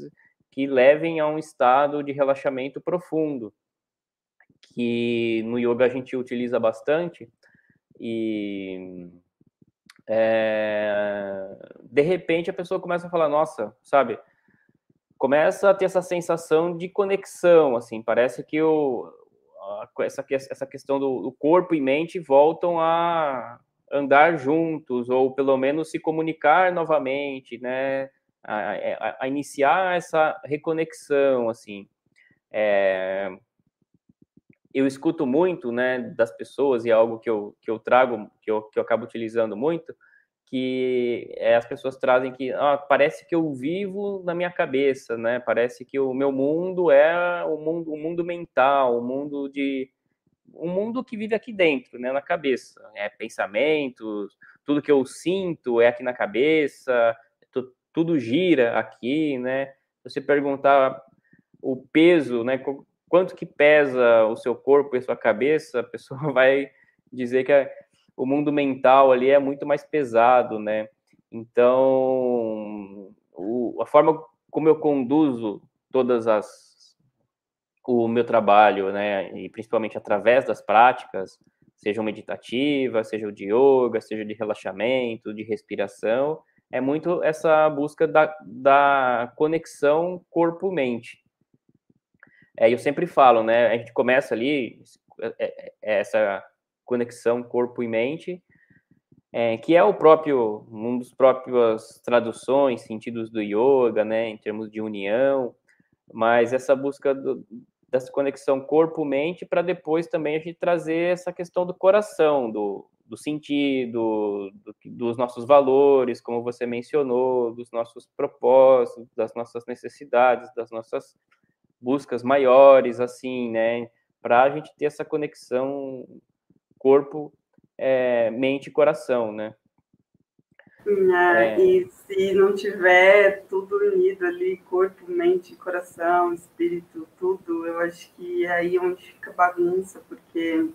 que levem a um estado de relaxamento profundo, que no yoga a gente utiliza bastante e é, de repente a pessoa começa a falar, nossa, sabe, começa a ter essa sensação de conexão, assim, parece que o, essa, essa questão do, do corpo e mente voltam a andar juntos, ou pelo menos se comunicar novamente, né? A, a, a iniciar essa reconexão, assim. É, eu escuto muito, né, das pessoas, e é algo que eu, que eu trago, que eu, que eu acabo utilizando muito, que é, as pessoas trazem que ah, parece que eu vivo na minha cabeça, né? Parece que o meu mundo é o mundo, o mundo mental, o mundo de um mundo que vive aqui dentro, né, na cabeça. É pensamentos, tudo que eu sinto é aqui na cabeça, tudo gira aqui, né? Você perguntar o peso, né? Quanto que pesa o seu corpo e a sua cabeça, a pessoa vai dizer que é o mundo mental ali é muito mais pesado, né? Então, o, a forma como eu conduzo todas as o meu trabalho, né, e principalmente através das práticas, sejam meditativas, seja de yoga, seja de relaxamento, de respiração, é muito essa busca da, da conexão corpo-mente. É, eu sempre falo, né, a gente começa ali é, é, é essa conexão corpo e mente, é, que é o próprio, um dos próprios traduções, sentidos do yoga, né, em termos de união, mas essa busca do, dessa conexão corpo-mente para depois também a gente trazer essa questão do coração, do, do sentido, do, dos nossos valores, como você mencionou, dos nossos propósitos, das nossas necessidades, das nossas buscas maiores, assim, né, para a gente ter essa conexão corpo, é, mente e coração, né? É, é. E se não tiver tudo unido ali, corpo, mente, coração, espírito, tudo, eu acho que é aí onde fica bagunça, porque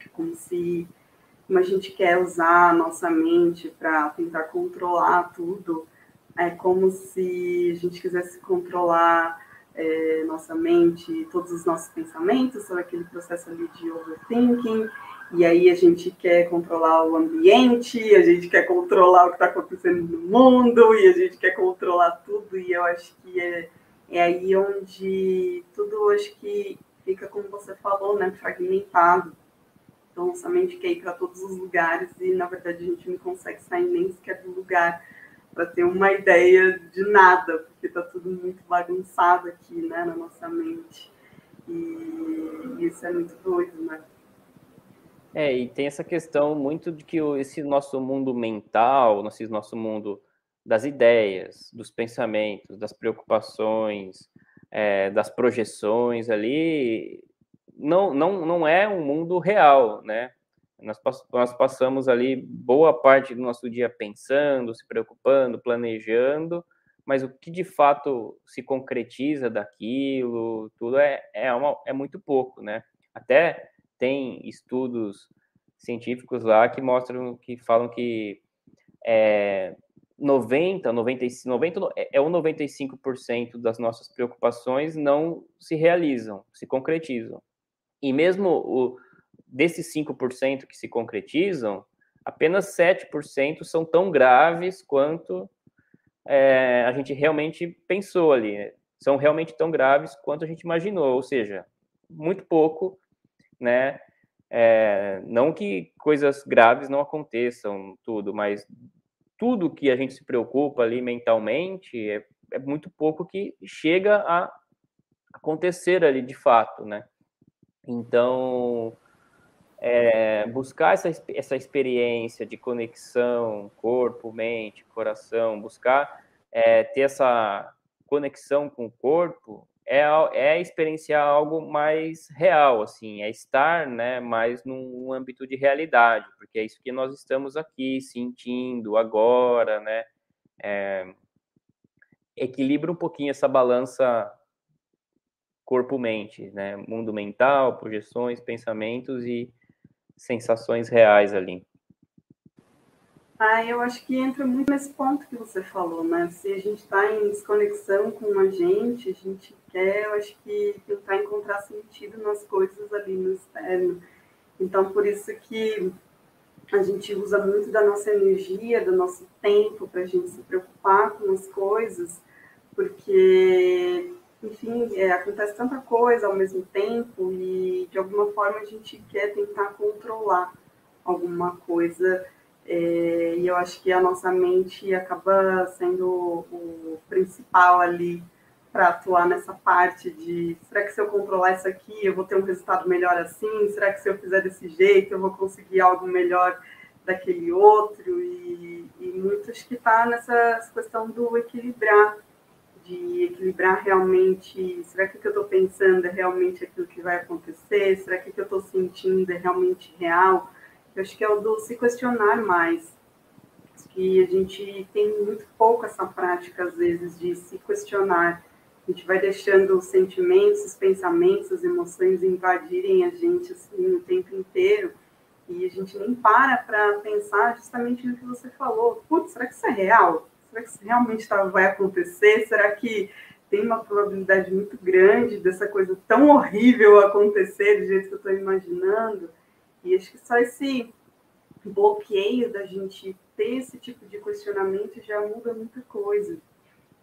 é como se como a gente quer usar a nossa mente para tentar controlar tudo, é como se a gente quisesse controlar é, nossa mente, todos os nossos pensamentos, sobre aquele processo ali de overthinking, e aí a gente quer controlar o ambiente, a gente quer controlar o que está acontecendo no mundo, e a gente quer controlar tudo, e eu acho que é, é aí onde tudo acho que fica, como você falou, né, fragmentado. Então, nossa mente quer ir para todos os lugares e, na verdade, a gente não consegue sair nem sequer do lugar para ter uma ideia de nada, porque está tudo muito bagunçado aqui, né, na nossa mente. E isso é muito doido, né? É, e tem essa questão muito de que esse nosso mundo mental, esse nosso mundo das ideias, dos pensamentos, das preocupações, é, das projeções ali, não, não, não é um mundo real, né? Nós, nós passamos ali boa parte do nosso dia pensando, se preocupando, planejando, mas o que de fato se concretiza daquilo, tudo é, é, uma, é muito pouco, né? Até tem estudos científicos lá que mostram, que falam que é, 90, 95, 90 é o 95% das nossas preocupações não se realizam, se concretizam. E mesmo o, desses 5% que se concretizam, apenas 7% são tão graves quanto é, a gente realmente pensou ali. Né? São realmente tão graves quanto a gente imaginou, ou seja, muito pouco né? É, não que coisas graves não aconteçam, tudo, mas tudo que a gente se preocupa ali mentalmente é, é muito pouco que chega a acontecer ali de fato, né? Então, é, buscar essa, essa experiência de conexão corpo, mente, coração, buscar é, ter essa conexão com o corpo é, é experienciar algo mais real, assim, é estar, né, mais num âmbito de realidade, porque é isso que nós estamos aqui sentindo agora, né, é, equilibra um pouquinho essa balança corpo-mente, né, mundo mental, projeções, pensamentos e sensações reais ali. Ah, eu acho que entra muito nesse ponto que você falou, né? Se a gente está em desconexão com a gente, a gente quer, eu acho que tentar encontrar sentido nas coisas ali no externo. Então, por isso que a gente usa muito da nossa energia, do nosso tempo para a gente se preocupar com as coisas, porque, enfim, é, acontece tanta coisa ao mesmo tempo e, de alguma forma, a gente quer tentar controlar alguma coisa é, e eu acho que a nossa mente acaba sendo o principal ali para atuar nessa parte de será que se eu controlar isso aqui eu vou ter um resultado melhor assim? Será que se eu fizer desse jeito eu vou conseguir algo melhor daquele outro? E, e muito acho que está nessa questão do equilibrar, de equilibrar realmente, será que o que eu estou pensando é realmente aquilo que vai acontecer? Será que o que eu estou sentindo é realmente real? Eu acho que é o do se questionar mais. Que a gente tem muito pouco essa prática, às vezes, de se questionar a gente vai deixando os sentimentos, os pensamentos, as emoções invadirem a gente assim o tempo inteiro e a gente nem para para pensar justamente no que você falou. Putz, será que isso é real? Será que isso realmente tá, vai acontecer? Será que tem uma probabilidade muito grande dessa coisa tão horrível acontecer do jeito que eu estou imaginando? E acho que só esse bloqueio da gente ter esse tipo de questionamento já muda muita coisa.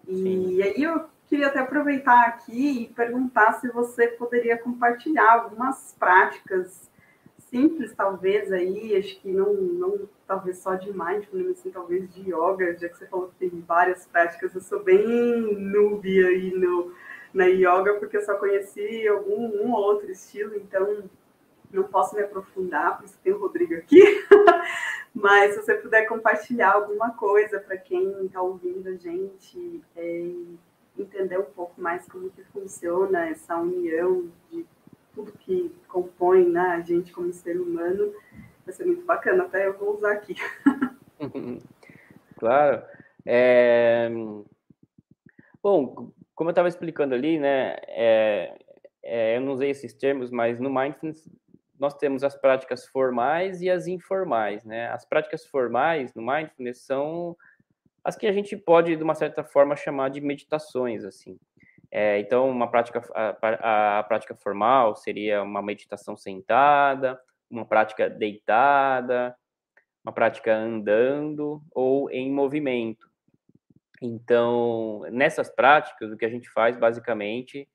E Sim. aí eu queria até aproveitar aqui e perguntar se você poderia compartilhar algumas práticas simples, talvez, aí, acho que não, não talvez só de mindfulness, assim, talvez de yoga, já que você falou que tem várias práticas, eu sou bem noob aí no, na yoga, porque eu só conheci algum um ou outro estilo, então não posso me aprofundar, por isso tem o Rodrigo aqui, mas se você puder compartilhar alguma coisa para quem está ouvindo a gente, é, entender um pouco mais como que funciona essa união de tudo que compõe né, a gente como ser humano. Vai ser muito bacana, até eu vou usar aqui. claro. É... Bom, como eu estava explicando ali, né, é, é, eu não usei esses termos, mas no Mindfulness nós temos as práticas formais e as informais, né? As práticas formais no Mindfulness são as que a gente pode, de uma certa forma, chamar de meditações, assim. É, então, uma prática, a, a, prática formal seria uma meditação sentada, uma prática deitada, uma prática andando ou em movimento. Então, nessas práticas, o que a gente faz, basicamente,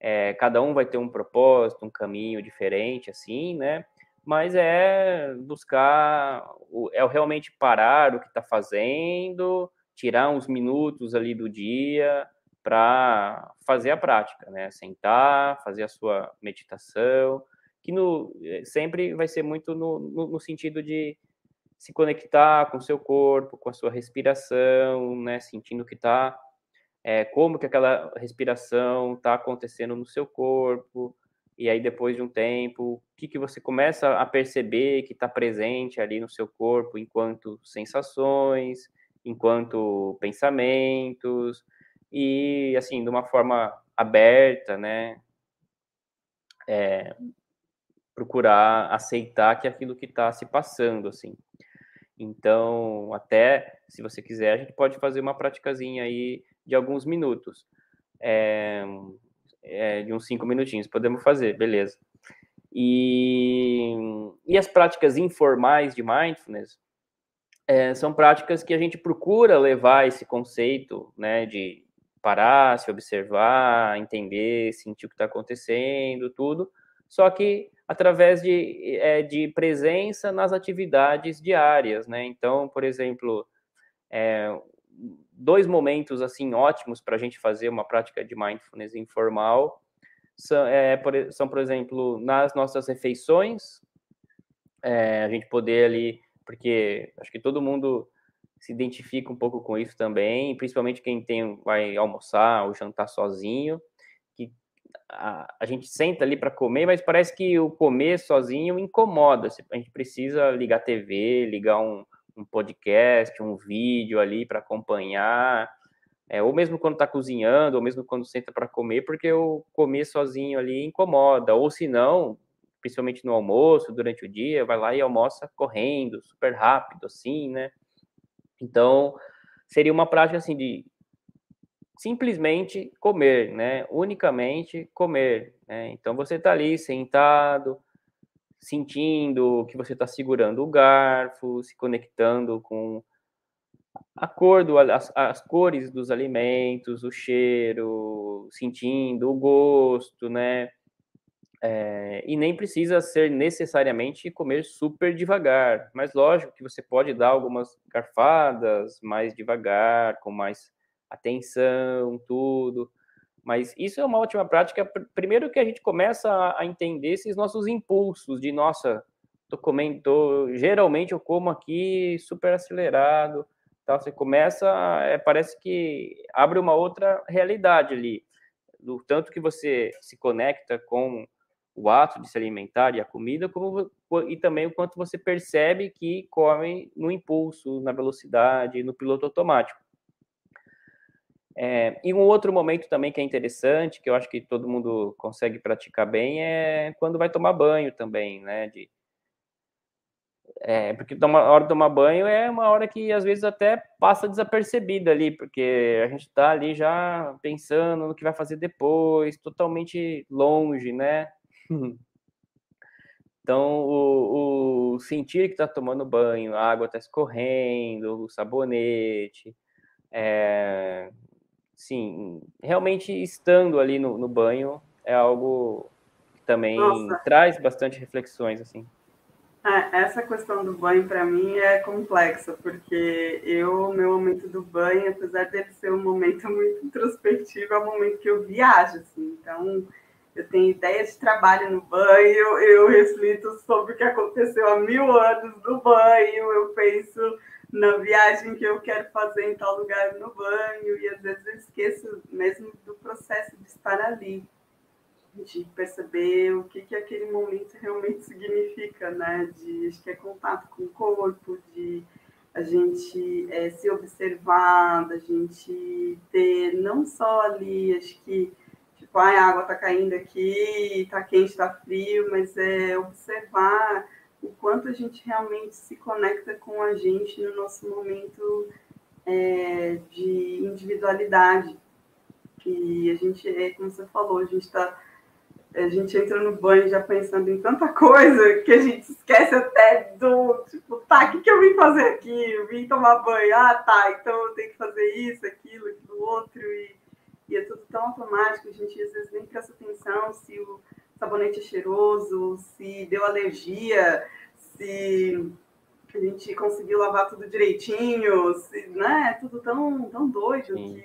é, cada um vai ter um propósito, um caminho diferente, assim, né? mas é buscar, é realmente parar o que está fazendo, tirar uns minutos ali do dia para fazer a prática, né? Sentar, fazer a sua meditação, que no, eh, sempre vai ser muito no, no, no sentido de se conectar com o seu corpo, com a sua respiração, né? Sentindo que está, é, como que aquela respiração está acontecendo no seu corpo, e aí depois de um tempo, o que, que você começa a perceber que está presente ali no seu corpo enquanto sensações, enquanto pensamentos, e assim, de uma forma aberta, né? É, procurar aceitar que é aquilo que está se passando, assim. Então, até se você quiser, a gente pode fazer uma praticazinha aí de alguns minutos. É, é, de uns cinco minutinhos, podemos fazer, beleza. E, e as práticas informais de mindfulness é, são práticas que a gente procura levar esse conceito, né, de parar, se observar, entender, sentir o que está acontecendo, tudo, só que através de, é, de presença nas atividades diárias, né? Então, por exemplo, é, dois momentos assim ótimos para a gente fazer uma prática de mindfulness informal são, é, por, são por exemplo, nas nossas refeições, é, a gente poder ali, porque acho que todo mundo se identifica um pouco com isso também, principalmente quem tem vai almoçar ou jantar sozinho, que a, a gente senta ali para comer, mas parece que o comer sozinho incomoda. A gente precisa ligar a TV, ligar um, um podcast, um vídeo ali para acompanhar, é, ou mesmo quando está cozinhando, ou mesmo quando senta para comer, porque o comer sozinho ali incomoda, ou se não, principalmente no almoço, durante o dia, vai lá e almoça correndo, super rápido, assim, né? Então, seria uma prática assim de simplesmente comer, né? Unicamente comer. Né? Então, você está ali sentado, sentindo que você está segurando o garfo, se conectando com a cor do, as, as cores dos alimentos, o cheiro, sentindo o gosto, né? É, e nem precisa ser necessariamente comer super devagar, mas lógico que você pode dar algumas garfadas mais devagar, com mais atenção, tudo. Mas isso é uma ótima prática. Primeiro que a gente começa a entender esses nossos impulsos de nossa, tô comendo, tô, geralmente eu como aqui super acelerado, tal. Você começa, é, parece que abre uma outra realidade ali, do tanto que você se conecta com o ato de se alimentar e a comida, como e também o quanto você percebe que come no impulso, na velocidade, no piloto automático. É, e um outro momento também que é interessante, que eu acho que todo mundo consegue praticar bem, é quando vai tomar banho também, né? De, é, porque a hora de tomar banho é uma hora que às vezes até passa desapercebida ali, porque a gente está ali já pensando no que vai fazer depois, totalmente longe, né? Então, o, o sentir que está tomando banho, a água está escorrendo, o sabonete, é, sim, realmente estando ali no, no banho é algo que também Nossa. traz bastante reflexões, assim. É, essa questão do banho para mim é complexa, porque eu, meu momento do banho, apesar de ser um momento muito introspectivo, é um momento que eu viajo, assim. Então, eu tenho ideias de trabalho no banho, eu reflito sobre o que aconteceu há mil anos no banho, eu penso na viagem que eu quero fazer em tal lugar no banho, e às vezes eu esqueço mesmo do processo de estar ali, de perceber o que, que aquele momento realmente significa, né? De acho que é contato com o corpo, de a gente é, se observar, da gente ter não só ali, acho que tipo, ah, a água está caindo aqui, está quente, está frio, mas é observar o quanto a gente realmente se conecta com a gente no nosso momento é, de individualidade. Que a gente, é, como você falou, a gente está a gente entra no banho já pensando em tanta coisa que a gente esquece até do tipo, tá, o que, que eu vim fazer aqui? Eu vim tomar banho, ah, tá, então eu tenho que fazer isso, aquilo, aquilo outro, e e é tudo tão automático, a gente às vezes nem presta atenção se o sabonete é cheiroso, se deu alergia, se a gente conseguiu lavar tudo direitinho, se, né? É tudo tão, tão doido Sim.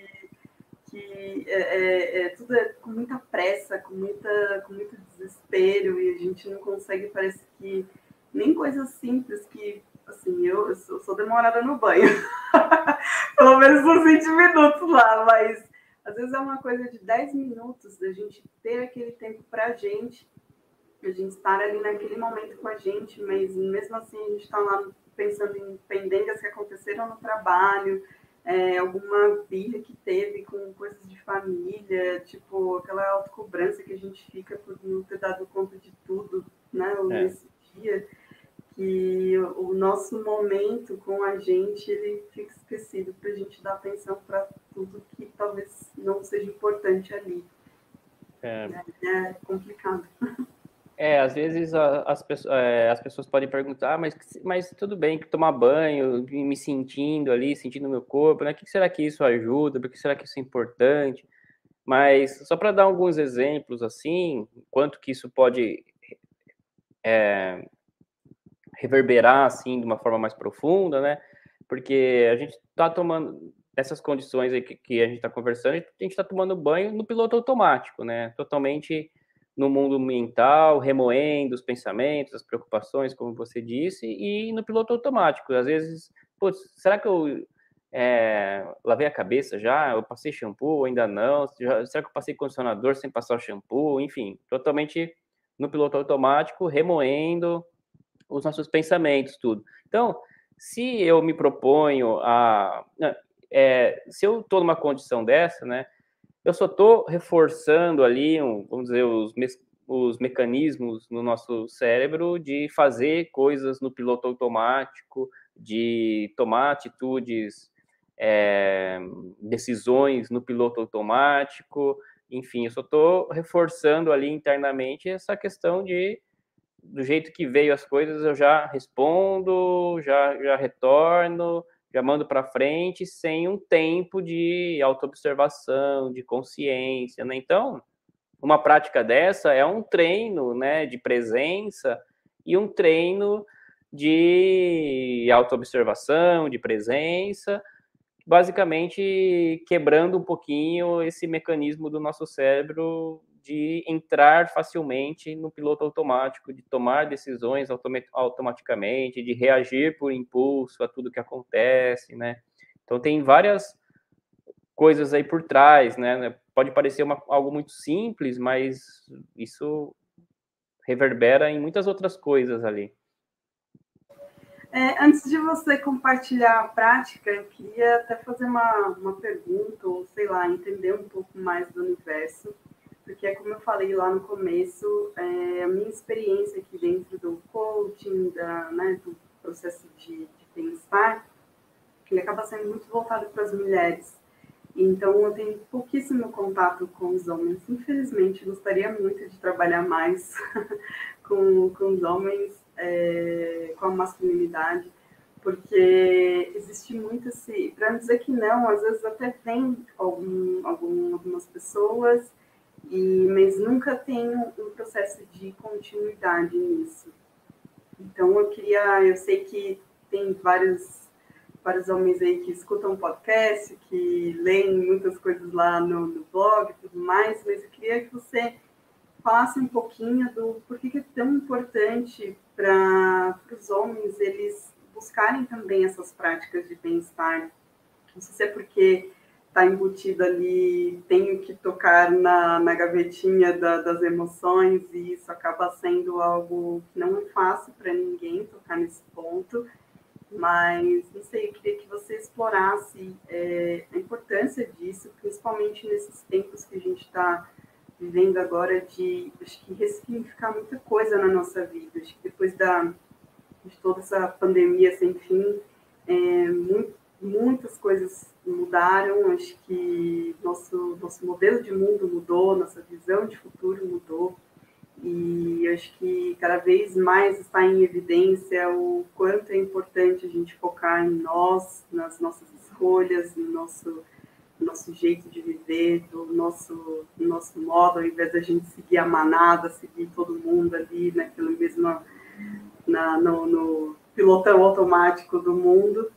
que, que é, é, é, tudo é com muita pressa, com, muita, com muito desespero, e a gente não consegue, parece que nem coisas simples que assim, eu, eu sou, sou demorada no banho. Pelo menos uns 20 minutos lá, mas às vezes é uma coisa de 10 minutos da gente ter aquele tempo para a gente, a gente estar ali naquele momento com a gente, mas mesmo assim a gente está lá pensando em pendengas que aconteceram no trabalho, é, alguma birra que teve com coisas de família, tipo aquela autocobrança que a gente fica por não ter dado conta de tudo né, é. nesse dia que o nosso momento com a gente ele fica esquecido para a gente dar atenção para tudo que talvez não seja importante ali. É, é, é complicado. É, às vezes as, pessoas, é, as pessoas podem perguntar, ah, mas, mas tudo bem que tomar banho, me sentindo ali, sentindo meu corpo, né? O que será que isso ajuda? Por que será que isso é importante? Mas só para dar alguns exemplos assim, quanto que isso pode é, reverberar assim de uma forma mais profunda, né? Porque a gente está tomando essas condições aí que, que a gente está conversando, a gente está tomando banho no piloto automático, né? Totalmente no mundo mental, remoendo os pensamentos, as preocupações, como você disse, e no piloto automático. Às vezes, putz, será que eu é, lavei a cabeça já? Eu passei shampoo? Ainda não? Será que eu passei condicionador sem passar o shampoo? Enfim, totalmente no piloto automático, remoendo os nossos pensamentos, tudo. Então, se eu me proponho a. É, se eu estou numa condição dessa, né? Eu só estou reforçando ali, um, vamos dizer, os, me os mecanismos no nosso cérebro de fazer coisas no piloto automático, de tomar atitudes, é, decisões no piloto automático, enfim, eu só estou reforçando ali internamente essa questão de do jeito que veio as coisas, eu já respondo, já, já retorno, já mando para frente sem um tempo de autoobservação, de consciência, né? Então, uma prática dessa é um treino, né, de presença e um treino de autoobservação, de presença, basicamente quebrando um pouquinho esse mecanismo do nosso cérebro de entrar facilmente no piloto automático, de tomar decisões automaticamente, de reagir por impulso a tudo que acontece, né? Então tem várias coisas aí por trás, né? Pode parecer uma, algo muito simples, mas isso reverbera em muitas outras coisas ali. É, antes de você compartilhar a prática, eu queria até fazer uma, uma pergunta, ou sei lá, entender um pouco mais do universo porque é como eu falei lá no começo, é, a minha experiência aqui dentro do coaching, da, né, do processo de, de bem-estar, ele acaba sendo muito voltado para as mulheres. Então, eu tenho pouquíssimo contato com os homens. Infelizmente, gostaria muito de trabalhar mais com, com os homens, é, com a masculinidade, porque existe muito esse. Para não dizer que não, às vezes até tem algum, algum, algumas pessoas e, mas nunca tenho um processo de continuidade nisso. Então eu queria, eu sei que tem vários vários homens aí que escutam podcast, que leem muitas coisas lá no, no blog e tudo mais, mas eu queria que você falasse um pouquinho do porquê que é tão importante para os homens eles buscarem também essas práticas de bem-estar. Não sei se é porque está embutido ali, tenho que tocar na, na gavetinha da, das emoções, e isso acaba sendo algo que não é fácil para ninguém tocar nesse ponto. Mas, não sei, eu queria que você explorasse é, a importância disso, principalmente nesses tempos que a gente está vivendo agora, de acho que ressignificar muita coisa na nossa vida. Acho que depois da, de toda essa pandemia sem fim, é, muito, muitas coisas mudaram, acho que nosso, nosso modelo de mundo mudou, nossa visão de futuro mudou, e acho que cada vez mais está em evidência o quanto é importante a gente focar em nós, nas nossas escolhas, no nosso, no nosso jeito de viver, do nosso, do nosso modo, ao invés da gente seguir a manada, seguir todo mundo ali naquele mesmo na, no, no pilotão automático do mundo.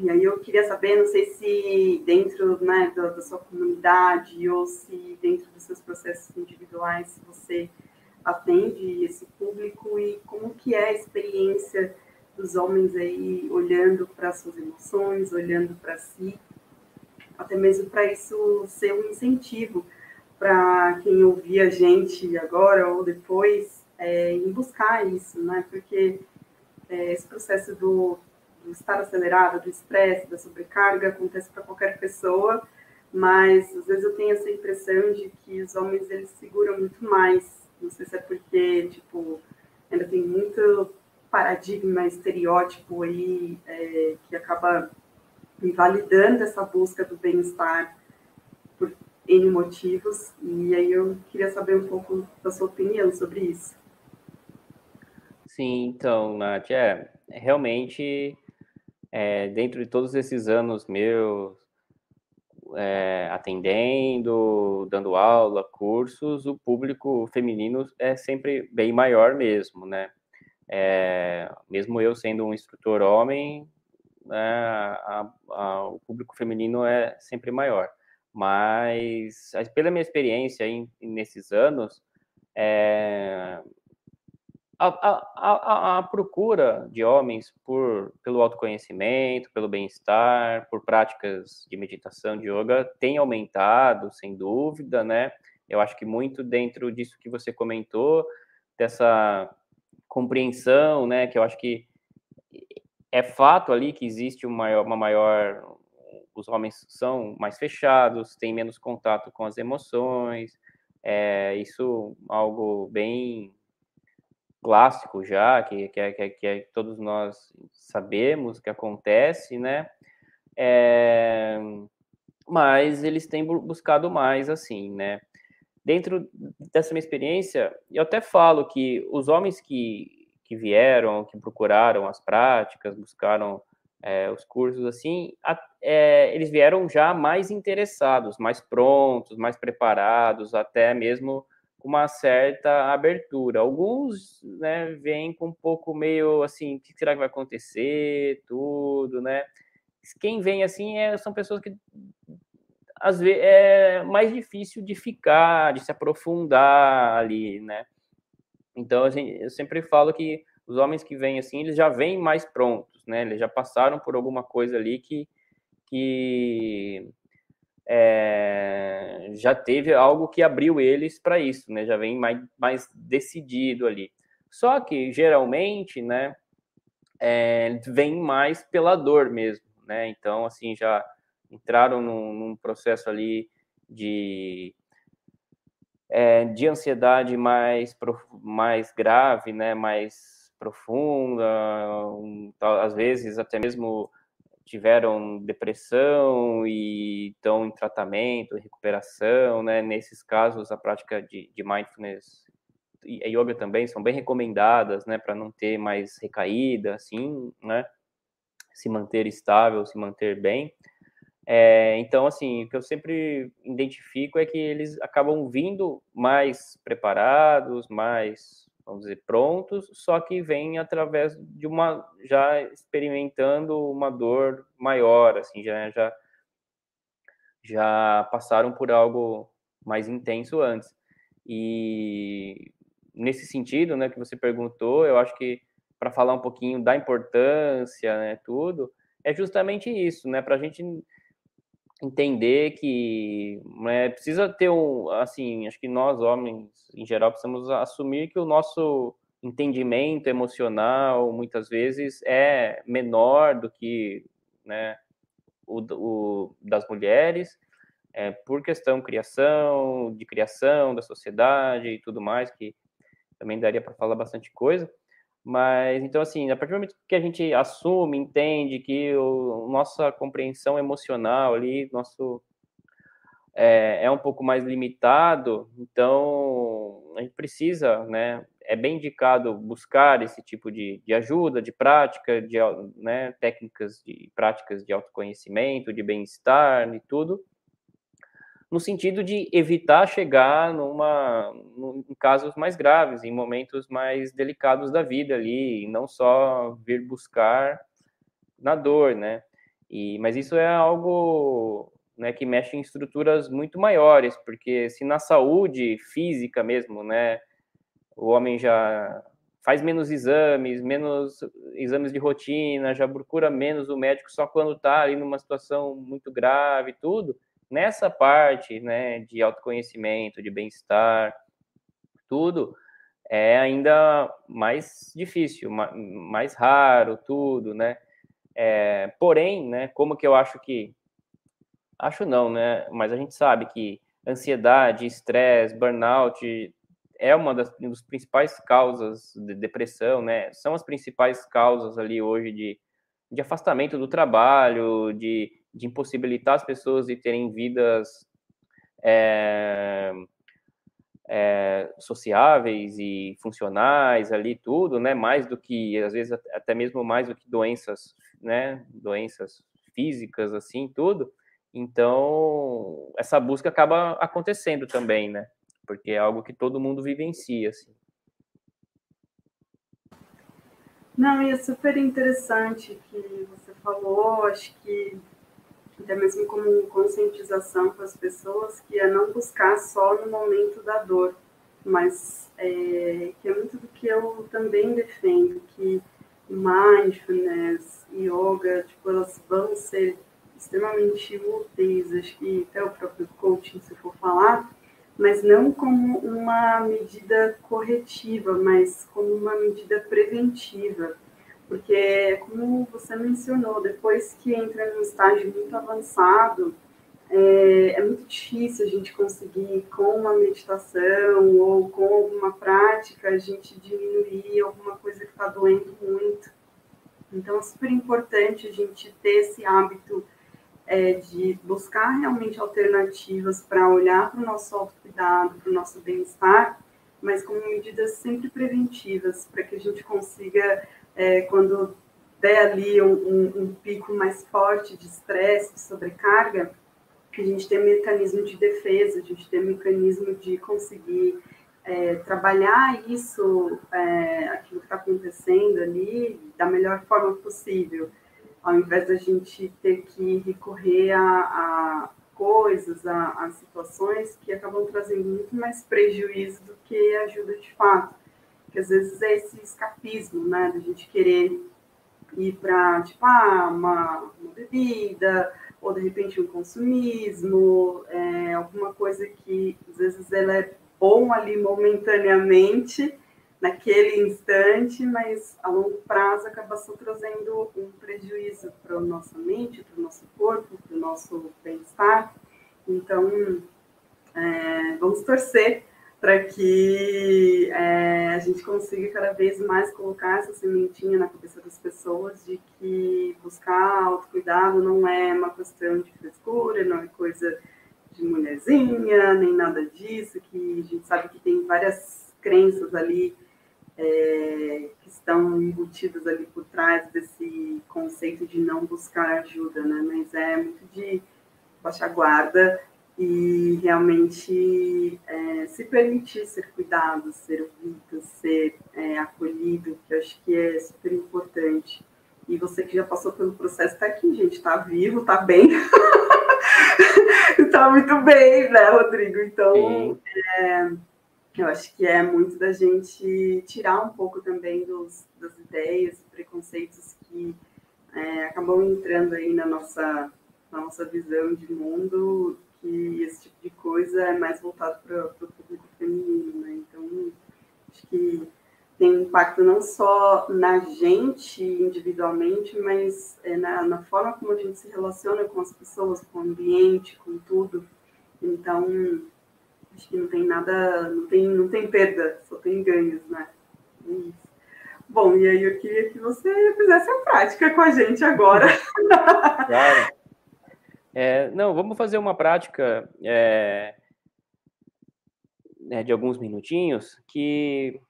E aí eu queria saber, não sei se dentro né, da, da, sua comunidade ou se dentro dos seus processos individuais se você atende esse público e como que é a experiência dos homens aí olhando para suas emoções, olhando para si, até mesmo para isso ser um incentivo para quem ouvir a gente agora ou depois é, em buscar isso, né? Porque é, esse processo do do estar acelerado, do estresse, da sobrecarga, acontece para qualquer pessoa, mas às vezes eu tenho essa impressão de que os homens eles seguram muito mais. Não sei se é porque, tipo, ainda tem muito paradigma, estereótipo aí é, que acaba invalidando essa busca do bem-estar por N motivos. E aí eu queria saber um pouco da sua opinião sobre isso. Sim, então, Nath, é, realmente é, dentro de todos esses anos meus é, atendendo, dando aula, cursos, o público feminino é sempre bem maior mesmo, né? É, mesmo eu sendo um instrutor homem, né, a, a, o público feminino é sempre maior. Mas, pela minha experiência em, nesses anos, é, a, a, a, procura de homens por, pelo autoconhecimento, pelo bem-estar, por práticas de meditação, de yoga, tem aumentado, sem dúvida, né? Eu acho que muito dentro disso que você comentou, dessa compreensão, né? Que eu acho que é fato ali que existe uma maior, uma maior os homens são mais fechados, têm menos contato com as emoções, é, isso algo bem clássico já, que, que, que, que todos nós sabemos que acontece, né? É, mas eles têm buscado mais, assim, né? Dentro dessa minha experiência, eu até falo que os homens que, que vieram, que procuraram as práticas, buscaram é, os cursos assim, a, é, eles vieram já mais interessados, mais prontos, mais preparados, até mesmo uma certa abertura. Alguns, né, vêm com um pouco meio assim, o que será que vai acontecer, tudo, né? Quem vem assim é, são pessoas que às vezes é mais difícil de ficar, de se aprofundar ali, né? Então, assim, eu sempre falo que os homens que vêm assim, eles já vêm mais prontos, né? Eles já passaram por alguma coisa ali que, que é, já teve algo que abriu eles para isso, né? Já vem mais, mais decidido ali. Só que geralmente, né, é, vem mais pela dor mesmo, né? Então, assim, já entraram num, num processo ali de é, de ansiedade mais mais grave, né? Mais profunda, um, às vezes até mesmo tiveram depressão e estão em tratamento, recuperação, né? Nesses casos, a prática de, de mindfulness e a yoga também são bem recomendadas, né? Para não ter mais recaída, assim, né? Se manter estável, se manter bem. É, então, assim, o que eu sempre identifico é que eles acabam vindo mais preparados, mais vamos dizer, prontos, só que vem através de uma já experimentando uma dor maior, assim, já já já passaram por algo mais intenso antes. E nesse sentido, né, que você perguntou, eu acho que para falar um pouquinho da importância, né, tudo, é justamente isso, né, para a gente entender que né, precisa ter um, assim, acho que nós homens em geral precisamos assumir que o nosso entendimento emocional muitas vezes é menor do que né, o, o das mulheres, é, por questão criação, de criação da sociedade e tudo mais, que também daria para falar bastante coisa. Mas, então, assim, a partir do momento que a gente assume, entende que o, nossa compreensão emocional ali, nosso é, é, um pouco mais limitado, então a gente precisa, né, é bem indicado buscar esse tipo de, de ajuda, de prática, de né, técnicas de práticas de autoconhecimento, de bem-estar e tudo, no sentido de evitar chegar numa, em casos mais graves, em momentos mais delicados da vida ali, e não só vir buscar na dor, né? E, mas isso é algo né, que mexe em estruturas muito maiores, porque se na saúde física mesmo, né, o homem já faz menos exames, menos exames de rotina, já procura menos o médico só quando está ali numa situação muito grave, tudo nessa parte, né, de autoconhecimento, de bem-estar, tudo é ainda mais difícil, mais raro, tudo, né? É, porém, né, como que eu acho que acho não, né? Mas a gente sabe que ansiedade, estresse, burnout é uma das, das principais causas de depressão, né? São as principais causas ali hoje de, de afastamento do trabalho, de de impossibilitar as pessoas de terem vidas é, é, sociáveis e funcionais ali tudo, né? Mais do que às vezes até mesmo mais do que doenças, né? Doenças físicas assim tudo. Então essa busca acaba acontecendo também, né? Porque é algo que todo mundo vivencia, assim. Não, e é super interessante que você falou. Acho que até mesmo como conscientização para as pessoas, que é não buscar só no momento da dor, mas é, que é muito do que eu também defendo, que mindfulness, yoga, tipo, elas vão ser extremamente úteis, acho que até o próprio coaching, se for falar, mas não como uma medida corretiva, mas como uma medida preventiva porque, como você mencionou, depois que entra num estágio muito avançado, é, é, muito difícil a gente conseguir, com uma meditação ou com alguma prática, a gente diminuir alguma coisa que está doendo muito. Então, é super importante a gente ter esse hábito é, de buscar realmente alternativas para olhar para o nosso autocuidado, para o nosso bem-estar, mas como medidas sempre preventivas, para que a gente consiga é, quando der ali um, um, um pico mais forte de estresse, de sobrecarga, a gente tem um mecanismo de defesa, a gente tem um mecanismo de conseguir é, trabalhar isso, é, aquilo que está acontecendo ali, da melhor forma possível, ao invés da gente ter que recorrer a, a coisas, a, a, situações que acabam trazendo muito mais prejuízo do que ajuda de fato. Que às vezes é esse escapismo, né, da gente querer ir para, tipo, ah, uma, uma, bebida, ou de repente um consumismo, é, alguma coisa que às vezes ela é bom ali momentaneamente, naquele instante, mas a longo prazo acaba só trazendo um prejuízo para a nossa mente, para o nosso corpo, para o nosso bem-estar. Então, é, vamos torcer para que é, a gente consiga cada vez mais colocar essa sementinha na cabeça das pessoas de que buscar autocuidado não é uma questão de frescura, não é coisa de mulherzinha, nem nada disso, que a gente sabe que tem várias crenças ali é, que estão embutidas ali por trás desse conceito de não buscar ajuda, né? Mas é muito de baixar guarda e realmente é, se permitir ser cuidado, ser ouvido, ser é, acolhido, que eu acho que é super importante. E você que já passou pelo processo está aqui, gente, está vivo, está bem. está muito bem, né, Rodrigo? Então, é, eu acho que é muito da gente tirar um pouco também dos, das ideias, preconceitos que é, acabam entrando aí na nossa, na nossa visão de mundo que esse tipo de coisa é mais voltado para o público feminino, né? Então, acho que tem impacto não só na gente individualmente, mas é na, na, forma como a gente se relaciona com as pessoas, com o ambiente, com tudo. Então, acho que não tem nada, não tem, não tem perda, só tem ganhos, né? É isso. Bom, e aí eu queria que você fizesse a prática com a gente agora. Claro. É, não, vamos fazer uma prática é, né, de alguns minutinhos que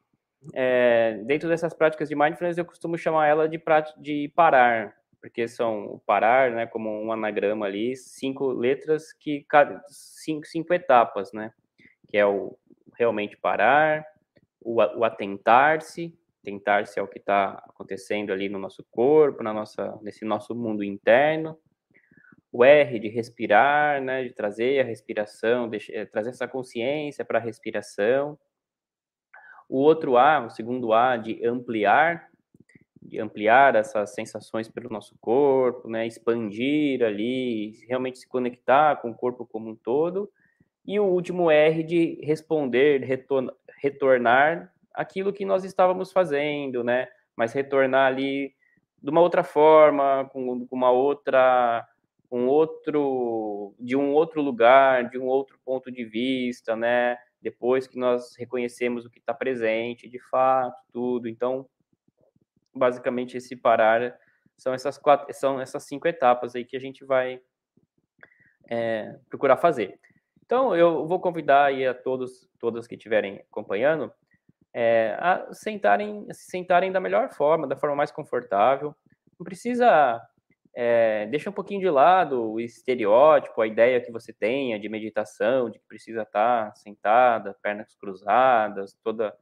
é, dentro dessas práticas de mindfulness eu costumo chamar ela de, de parar, porque são parar, né, como um anagrama ali, cinco letras que cinco, cinco etapas, né, que é o realmente parar, o, o atentar-se, tentar-se ao que está acontecendo ali no nosso corpo, na nossa, nesse nosso mundo interno, o R de respirar, né, de trazer a respiração, de, eh, trazer essa consciência para a respiração. O outro A, o segundo A, de ampliar, de ampliar essas sensações pelo nosso corpo, né, expandir ali, realmente se conectar com o corpo como um todo. E o último R de responder, retornar, aquilo que nós estávamos fazendo, né, mas retornar ali de uma outra forma, com, com uma outra um outro de um outro lugar, de um outro ponto de vista, né? Depois que nós reconhecemos o que está presente, de fato, tudo. Então, basicamente esse parar são essas quatro, são essas cinco etapas aí que a gente vai é, procurar fazer. Então, eu vou convidar aí a todos, todas que estiverem acompanhando, é, a sentarem, a se sentarem da melhor forma, da forma mais confortável. Não precisa é, um pouquinho de lado o estereótipo, a ideia que você tenha de meditação, de que precisa estar sentada, pernas cruzadas, toda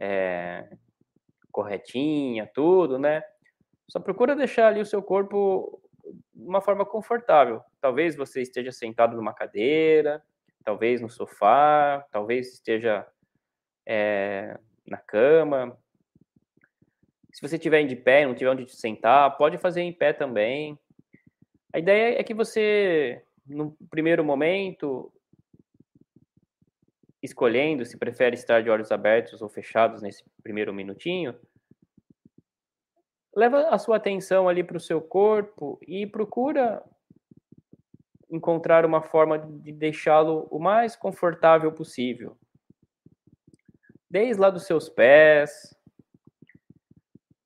é, corretinha, tudo, né? Só procura deixar ali o seu corpo de uma forma confortável. Talvez você esteja sentado numa cadeira, talvez no sofá, talvez esteja é, na cama, se você tiver de pé, não tiver onde sentar, pode fazer em pé também. A ideia é que você, no primeiro momento, escolhendo se prefere estar de olhos abertos ou fechados nesse primeiro minutinho, leva a sua atenção ali para o seu corpo e procura encontrar uma forma de deixá-lo o mais confortável possível. Desde lá dos seus pés,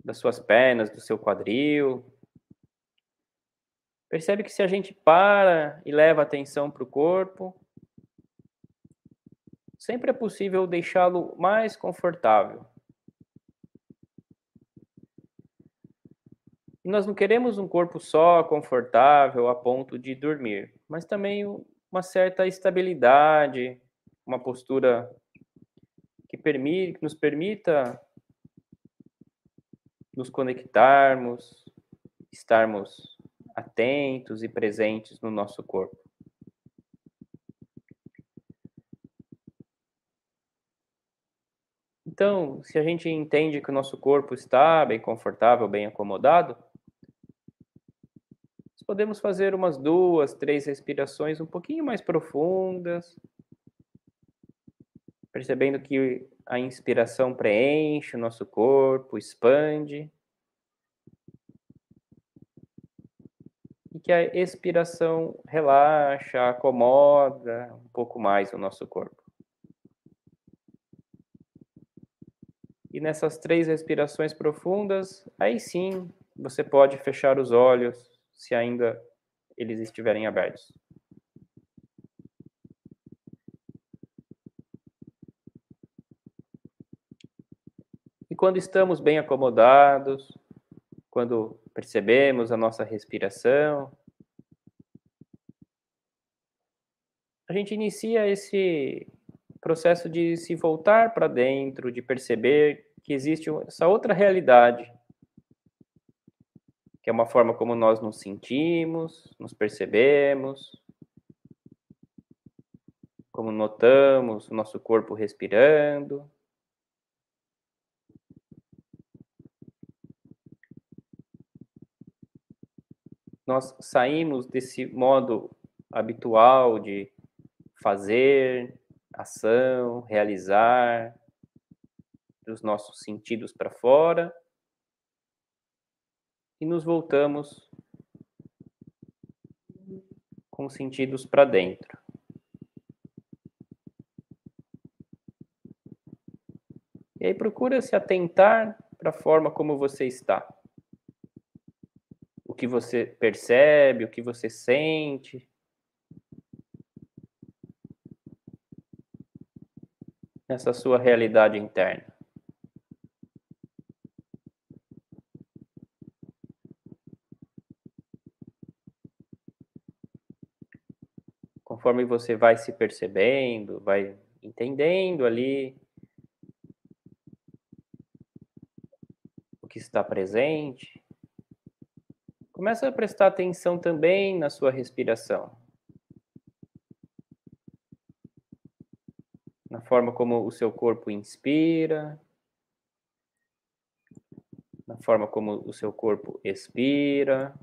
das suas pernas, do seu quadril. Percebe que se a gente para e leva atenção para o corpo, sempre é possível deixá-lo mais confortável. Nós não queremos um corpo só, confortável, a ponto de dormir, mas também uma certa estabilidade, uma postura que, permite, que nos permita nos conectarmos, estarmos atentos e presentes no nosso corpo. Então, se a gente entende que o nosso corpo está bem confortável, bem acomodado, podemos fazer umas duas, três respirações um pouquinho mais profundas, percebendo que a inspiração preenche o nosso corpo, expande. E que a expiração relaxa, acomoda um pouco mais o nosso corpo. E nessas três respirações profundas, aí sim você pode fechar os olhos se ainda eles estiverem abertos. E quando estamos bem acomodados, quando percebemos a nossa respiração, a gente inicia esse processo de se voltar para dentro, de perceber que existe essa outra realidade que é uma forma como nós nos sentimos, nos percebemos, como notamos o nosso corpo respirando. Nós saímos desse modo habitual de fazer, ação, realizar, dos nossos sentidos para fora e nos voltamos com os sentidos para dentro. E aí procura se atentar para a forma como você está. O que você percebe, o que você sente. Nessa sua realidade interna. Conforme você vai se percebendo, vai entendendo ali o que está presente, começa a prestar atenção também na sua respiração. Na forma como o seu corpo inspira, na forma como o seu corpo expira.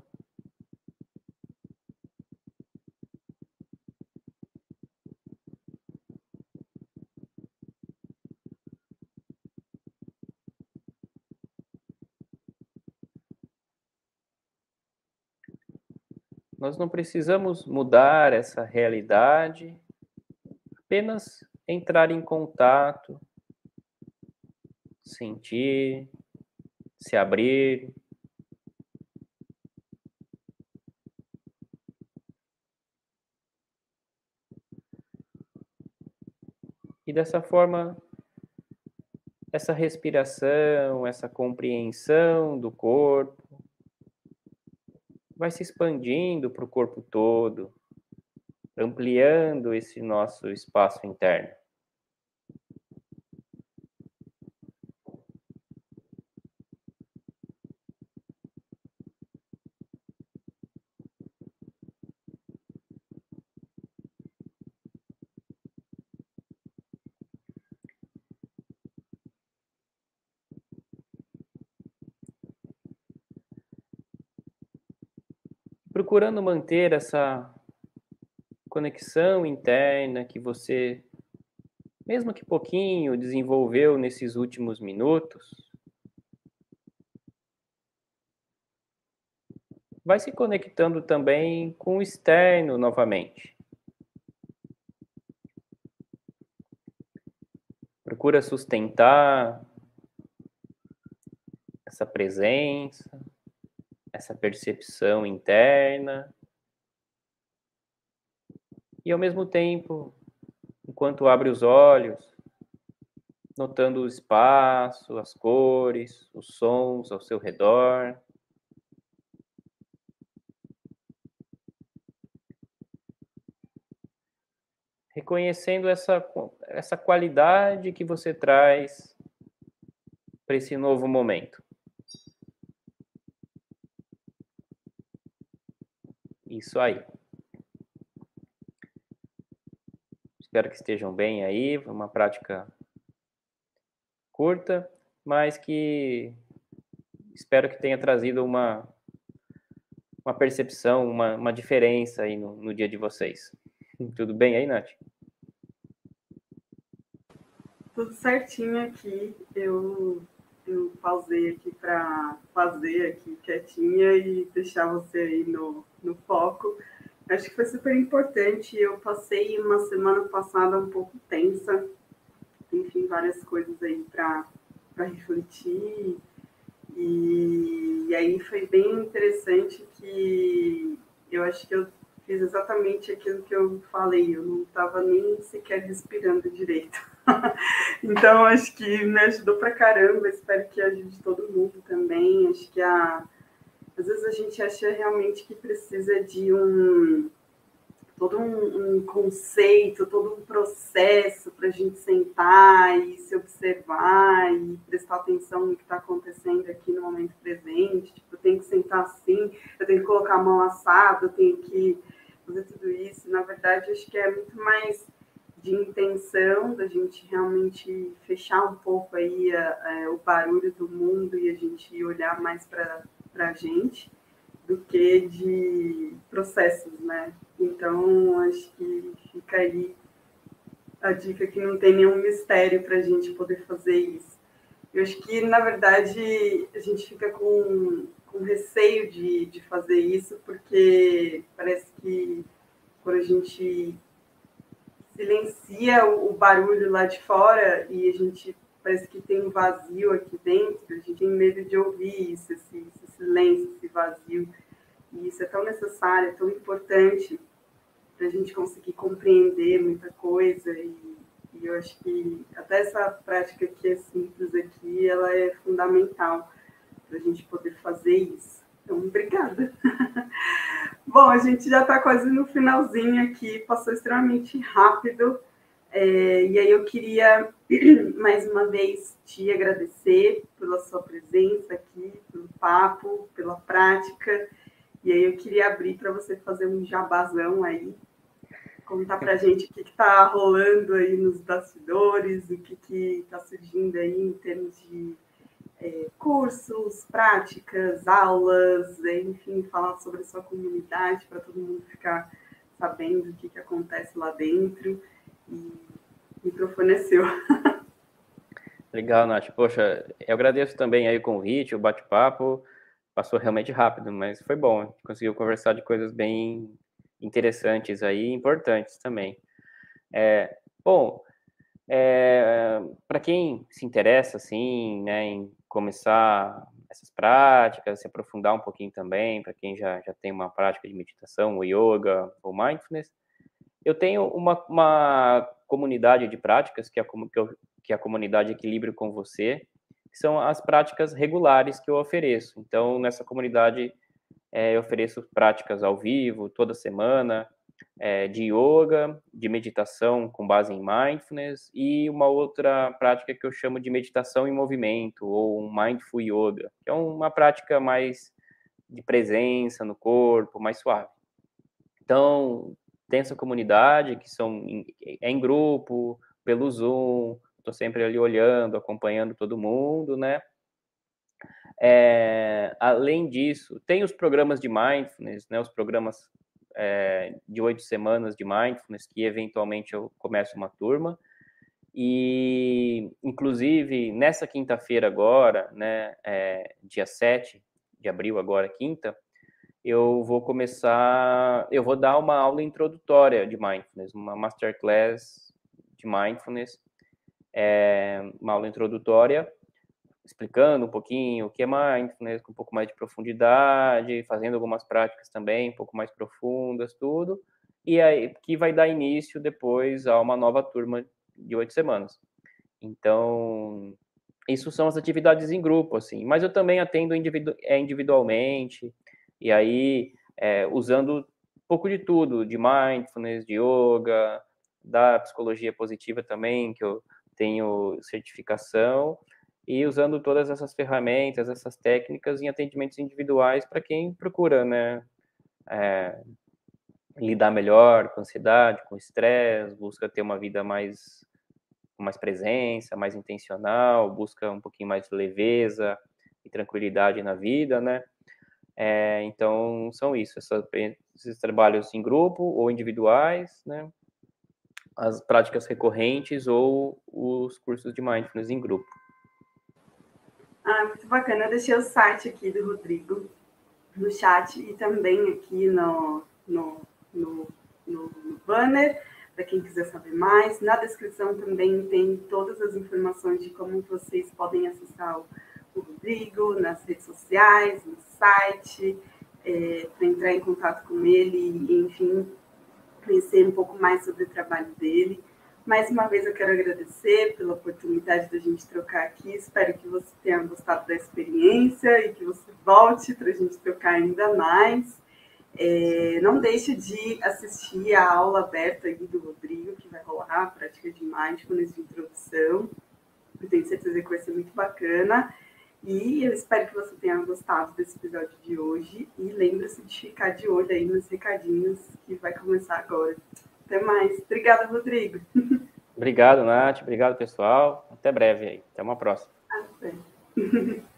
Nós não precisamos mudar essa realidade, apenas entrar em contato, sentir, se abrir. E dessa forma, essa respiração, essa compreensão do corpo, vai se expandindo para o corpo todo, ampliando esse nosso espaço interno. Procurando manter essa conexão interna que você, mesmo que pouquinho, desenvolveu nesses últimos minutos, vai se conectando também com o externo novamente. Procura sustentar essa presença essa percepção interna. E ao mesmo tempo, enquanto abre os olhos, notando o espaço, as cores, os sons ao seu redor. Reconhecendo essa, essa qualidade que você traz para esse novo momento. Isso aí. Espero que estejam bem aí. Uma prática curta, mas que espero que tenha trazido uma, uma percepção, uma, uma diferença aí no, no dia de vocês. Tudo bem aí, Nath? Tudo certinho aqui. Eu, eu pausei aqui para fazer aqui quietinha e deixar você aí no, no foco. Acho que foi super importante. Eu passei uma semana passada um pouco tensa. Enfim, várias coisas aí para refletir. E, e aí foi bem interessante que eu acho que eu fiz exatamente aquilo que eu falei, eu não estava nem sequer respirando direito. então, acho que me ajudou pra caramba, espero que ajude todo mundo também. Acho que a... às vezes a gente acha realmente que precisa de um todo um, um conceito, todo um processo para a gente sentar e se observar e prestar atenção no que está acontecendo aqui no momento presente. Tipo, eu tenho que sentar assim, eu tenho que colocar a mão assada, eu tenho que fazer tudo isso. Na verdade, acho que é muito mais de intenção da gente realmente fechar um pouco aí a, a, o barulho do mundo e a gente olhar mais para a gente do que de processos, né? Então, acho que fica aí a dica que não tem nenhum mistério para a gente poder fazer isso. Eu acho que, na verdade, a gente fica com, com receio de, de fazer isso, porque parece que quando a gente silencia o, o barulho lá de fora e a gente parece que tem um vazio aqui dentro, a gente tem medo de ouvir isso, esse, esse silêncio, esse vazio. E isso é tão necessário, é tão importante para a gente conseguir compreender muita coisa. E, e, eu acho que até essa prática que é simples aqui, ela é fundamental para a gente poder fazer isso. Então, obrigada. Bom, a gente já está quase no finalzinho aqui, passou extremamente rápido. É, e aí eu queria mais uma vez te agradecer pela sua presença aqui, pelo papo, pela prática. E aí eu queria abrir para você fazer um jabazão aí, contar para gente o que está rolando aí nos bastidores, o que está surgindo aí em termos de é, cursos, práticas, aulas, enfim, falar sobre a sua comunidade para todo mundo ficar sabendo o que, que acontece lá dentro. E é seu. Legal, Nath. Poxa, eu agradeço também aí o convite, o bate-papo. Passou realmente rápido, mas foi bom. A gente conseguiu conversar de coisas bem interessantes aí, importantes também. É, bom, é, para quem se interessa, assim, né, em começar essas práticas, se aprofundar um pouquinho também, para quem já, já tem uma prática de meditação, ou yoga, ou mindfulness, eu tenho uma, uma comunidade de práticas, que é, que, eu, que é a comunidade Equilíbrio com Você, que são as práticas regulares que eu ofereço. Então, nessa comunidade, é, eu ofereço práticas ao vivo, toda semana, é, de yoga, de meditação com base em mindfulness e uma outra prática que eu chamo de meditação em movimento ou mindful yoga, que é uma prática mais de presença no corpo, mais suave. Então, tem essa comunidade que são em, é em grupo, pelo Zoom, estou sempre ali olhando, acompanhando todo mundo, né? É, além disso, tem os programas de mindfulness, né? Os programas é, de oito semanas de mindfulness, que eventualmente eu começo uma turma. E, inclusive, nessa quinta-feira agora, né, é, dia 7 de abril, agora quinta, eu vou começar, eu vou dar uma aula introdutória de mindfulness, uma masterclass de mindfulness, é, uma aula introdutória explicando um pouquinho o que é mindfulness, com um pouco mais de profundidade, fazendo algumas práticas também um pouco mais profundas, tudo, e aí que vai dar início depois a uma nova turma de oito semanas. Então, isso são as atividades em grupo, assim, mas eu também atendo individu é, individualmente, e aí é, usando um pouco de tudo, de mindfulness, de yoga, da psicologia positiva também, que eu tenho certificação, e usando todas essas ferramentas, essas técnicas em atendimentos individuais para quem procura, né, é, lidar melhor com ansiedade, com estresse, busca ter uma vida mais mais presença, mais intencional, busca um pouquinho mais de leveza e tranquilidade na vida, né? É, então, são isso, esses trabalhos em grupo ou individuais, né? As práticas recorrentes ou os cursos de mindfulness em grupo. Ah, muito bacana. Eu deixei o site aqui do Rodrigo no chat e também aqui no, no, no, no banner, para quem quiser saber mais. Na descrição também tem todas as informações de como vocês podem acessar o, o Rodrigo nas redes sociais, no site, é, para entrar em contato com ele e, enfim, conhecer um pouco mais sobre o trabalho dele. Mais uma vez eu quero agradecer pela oportunidade da gente trocar aqui. Espero que você tenha gostado da experiência e que você volte para a gente trocar ainda mais. É, não deixe de assistir a aula aberta do Rodrigo, que vai rolar a prática de mindfulness de introdução. Eu tenho certeza que vai ser muito bacana. E eu espero que você tenha gostado desse episódio de hoje. E lembre-se de ficar de olho aí nos recadinhos que vai começar agora. Até mais. Obrigada, Rodrigo. Obrigado, Nath. Obrigado, pessoal. Até breve aí. Até uma próxima. Até.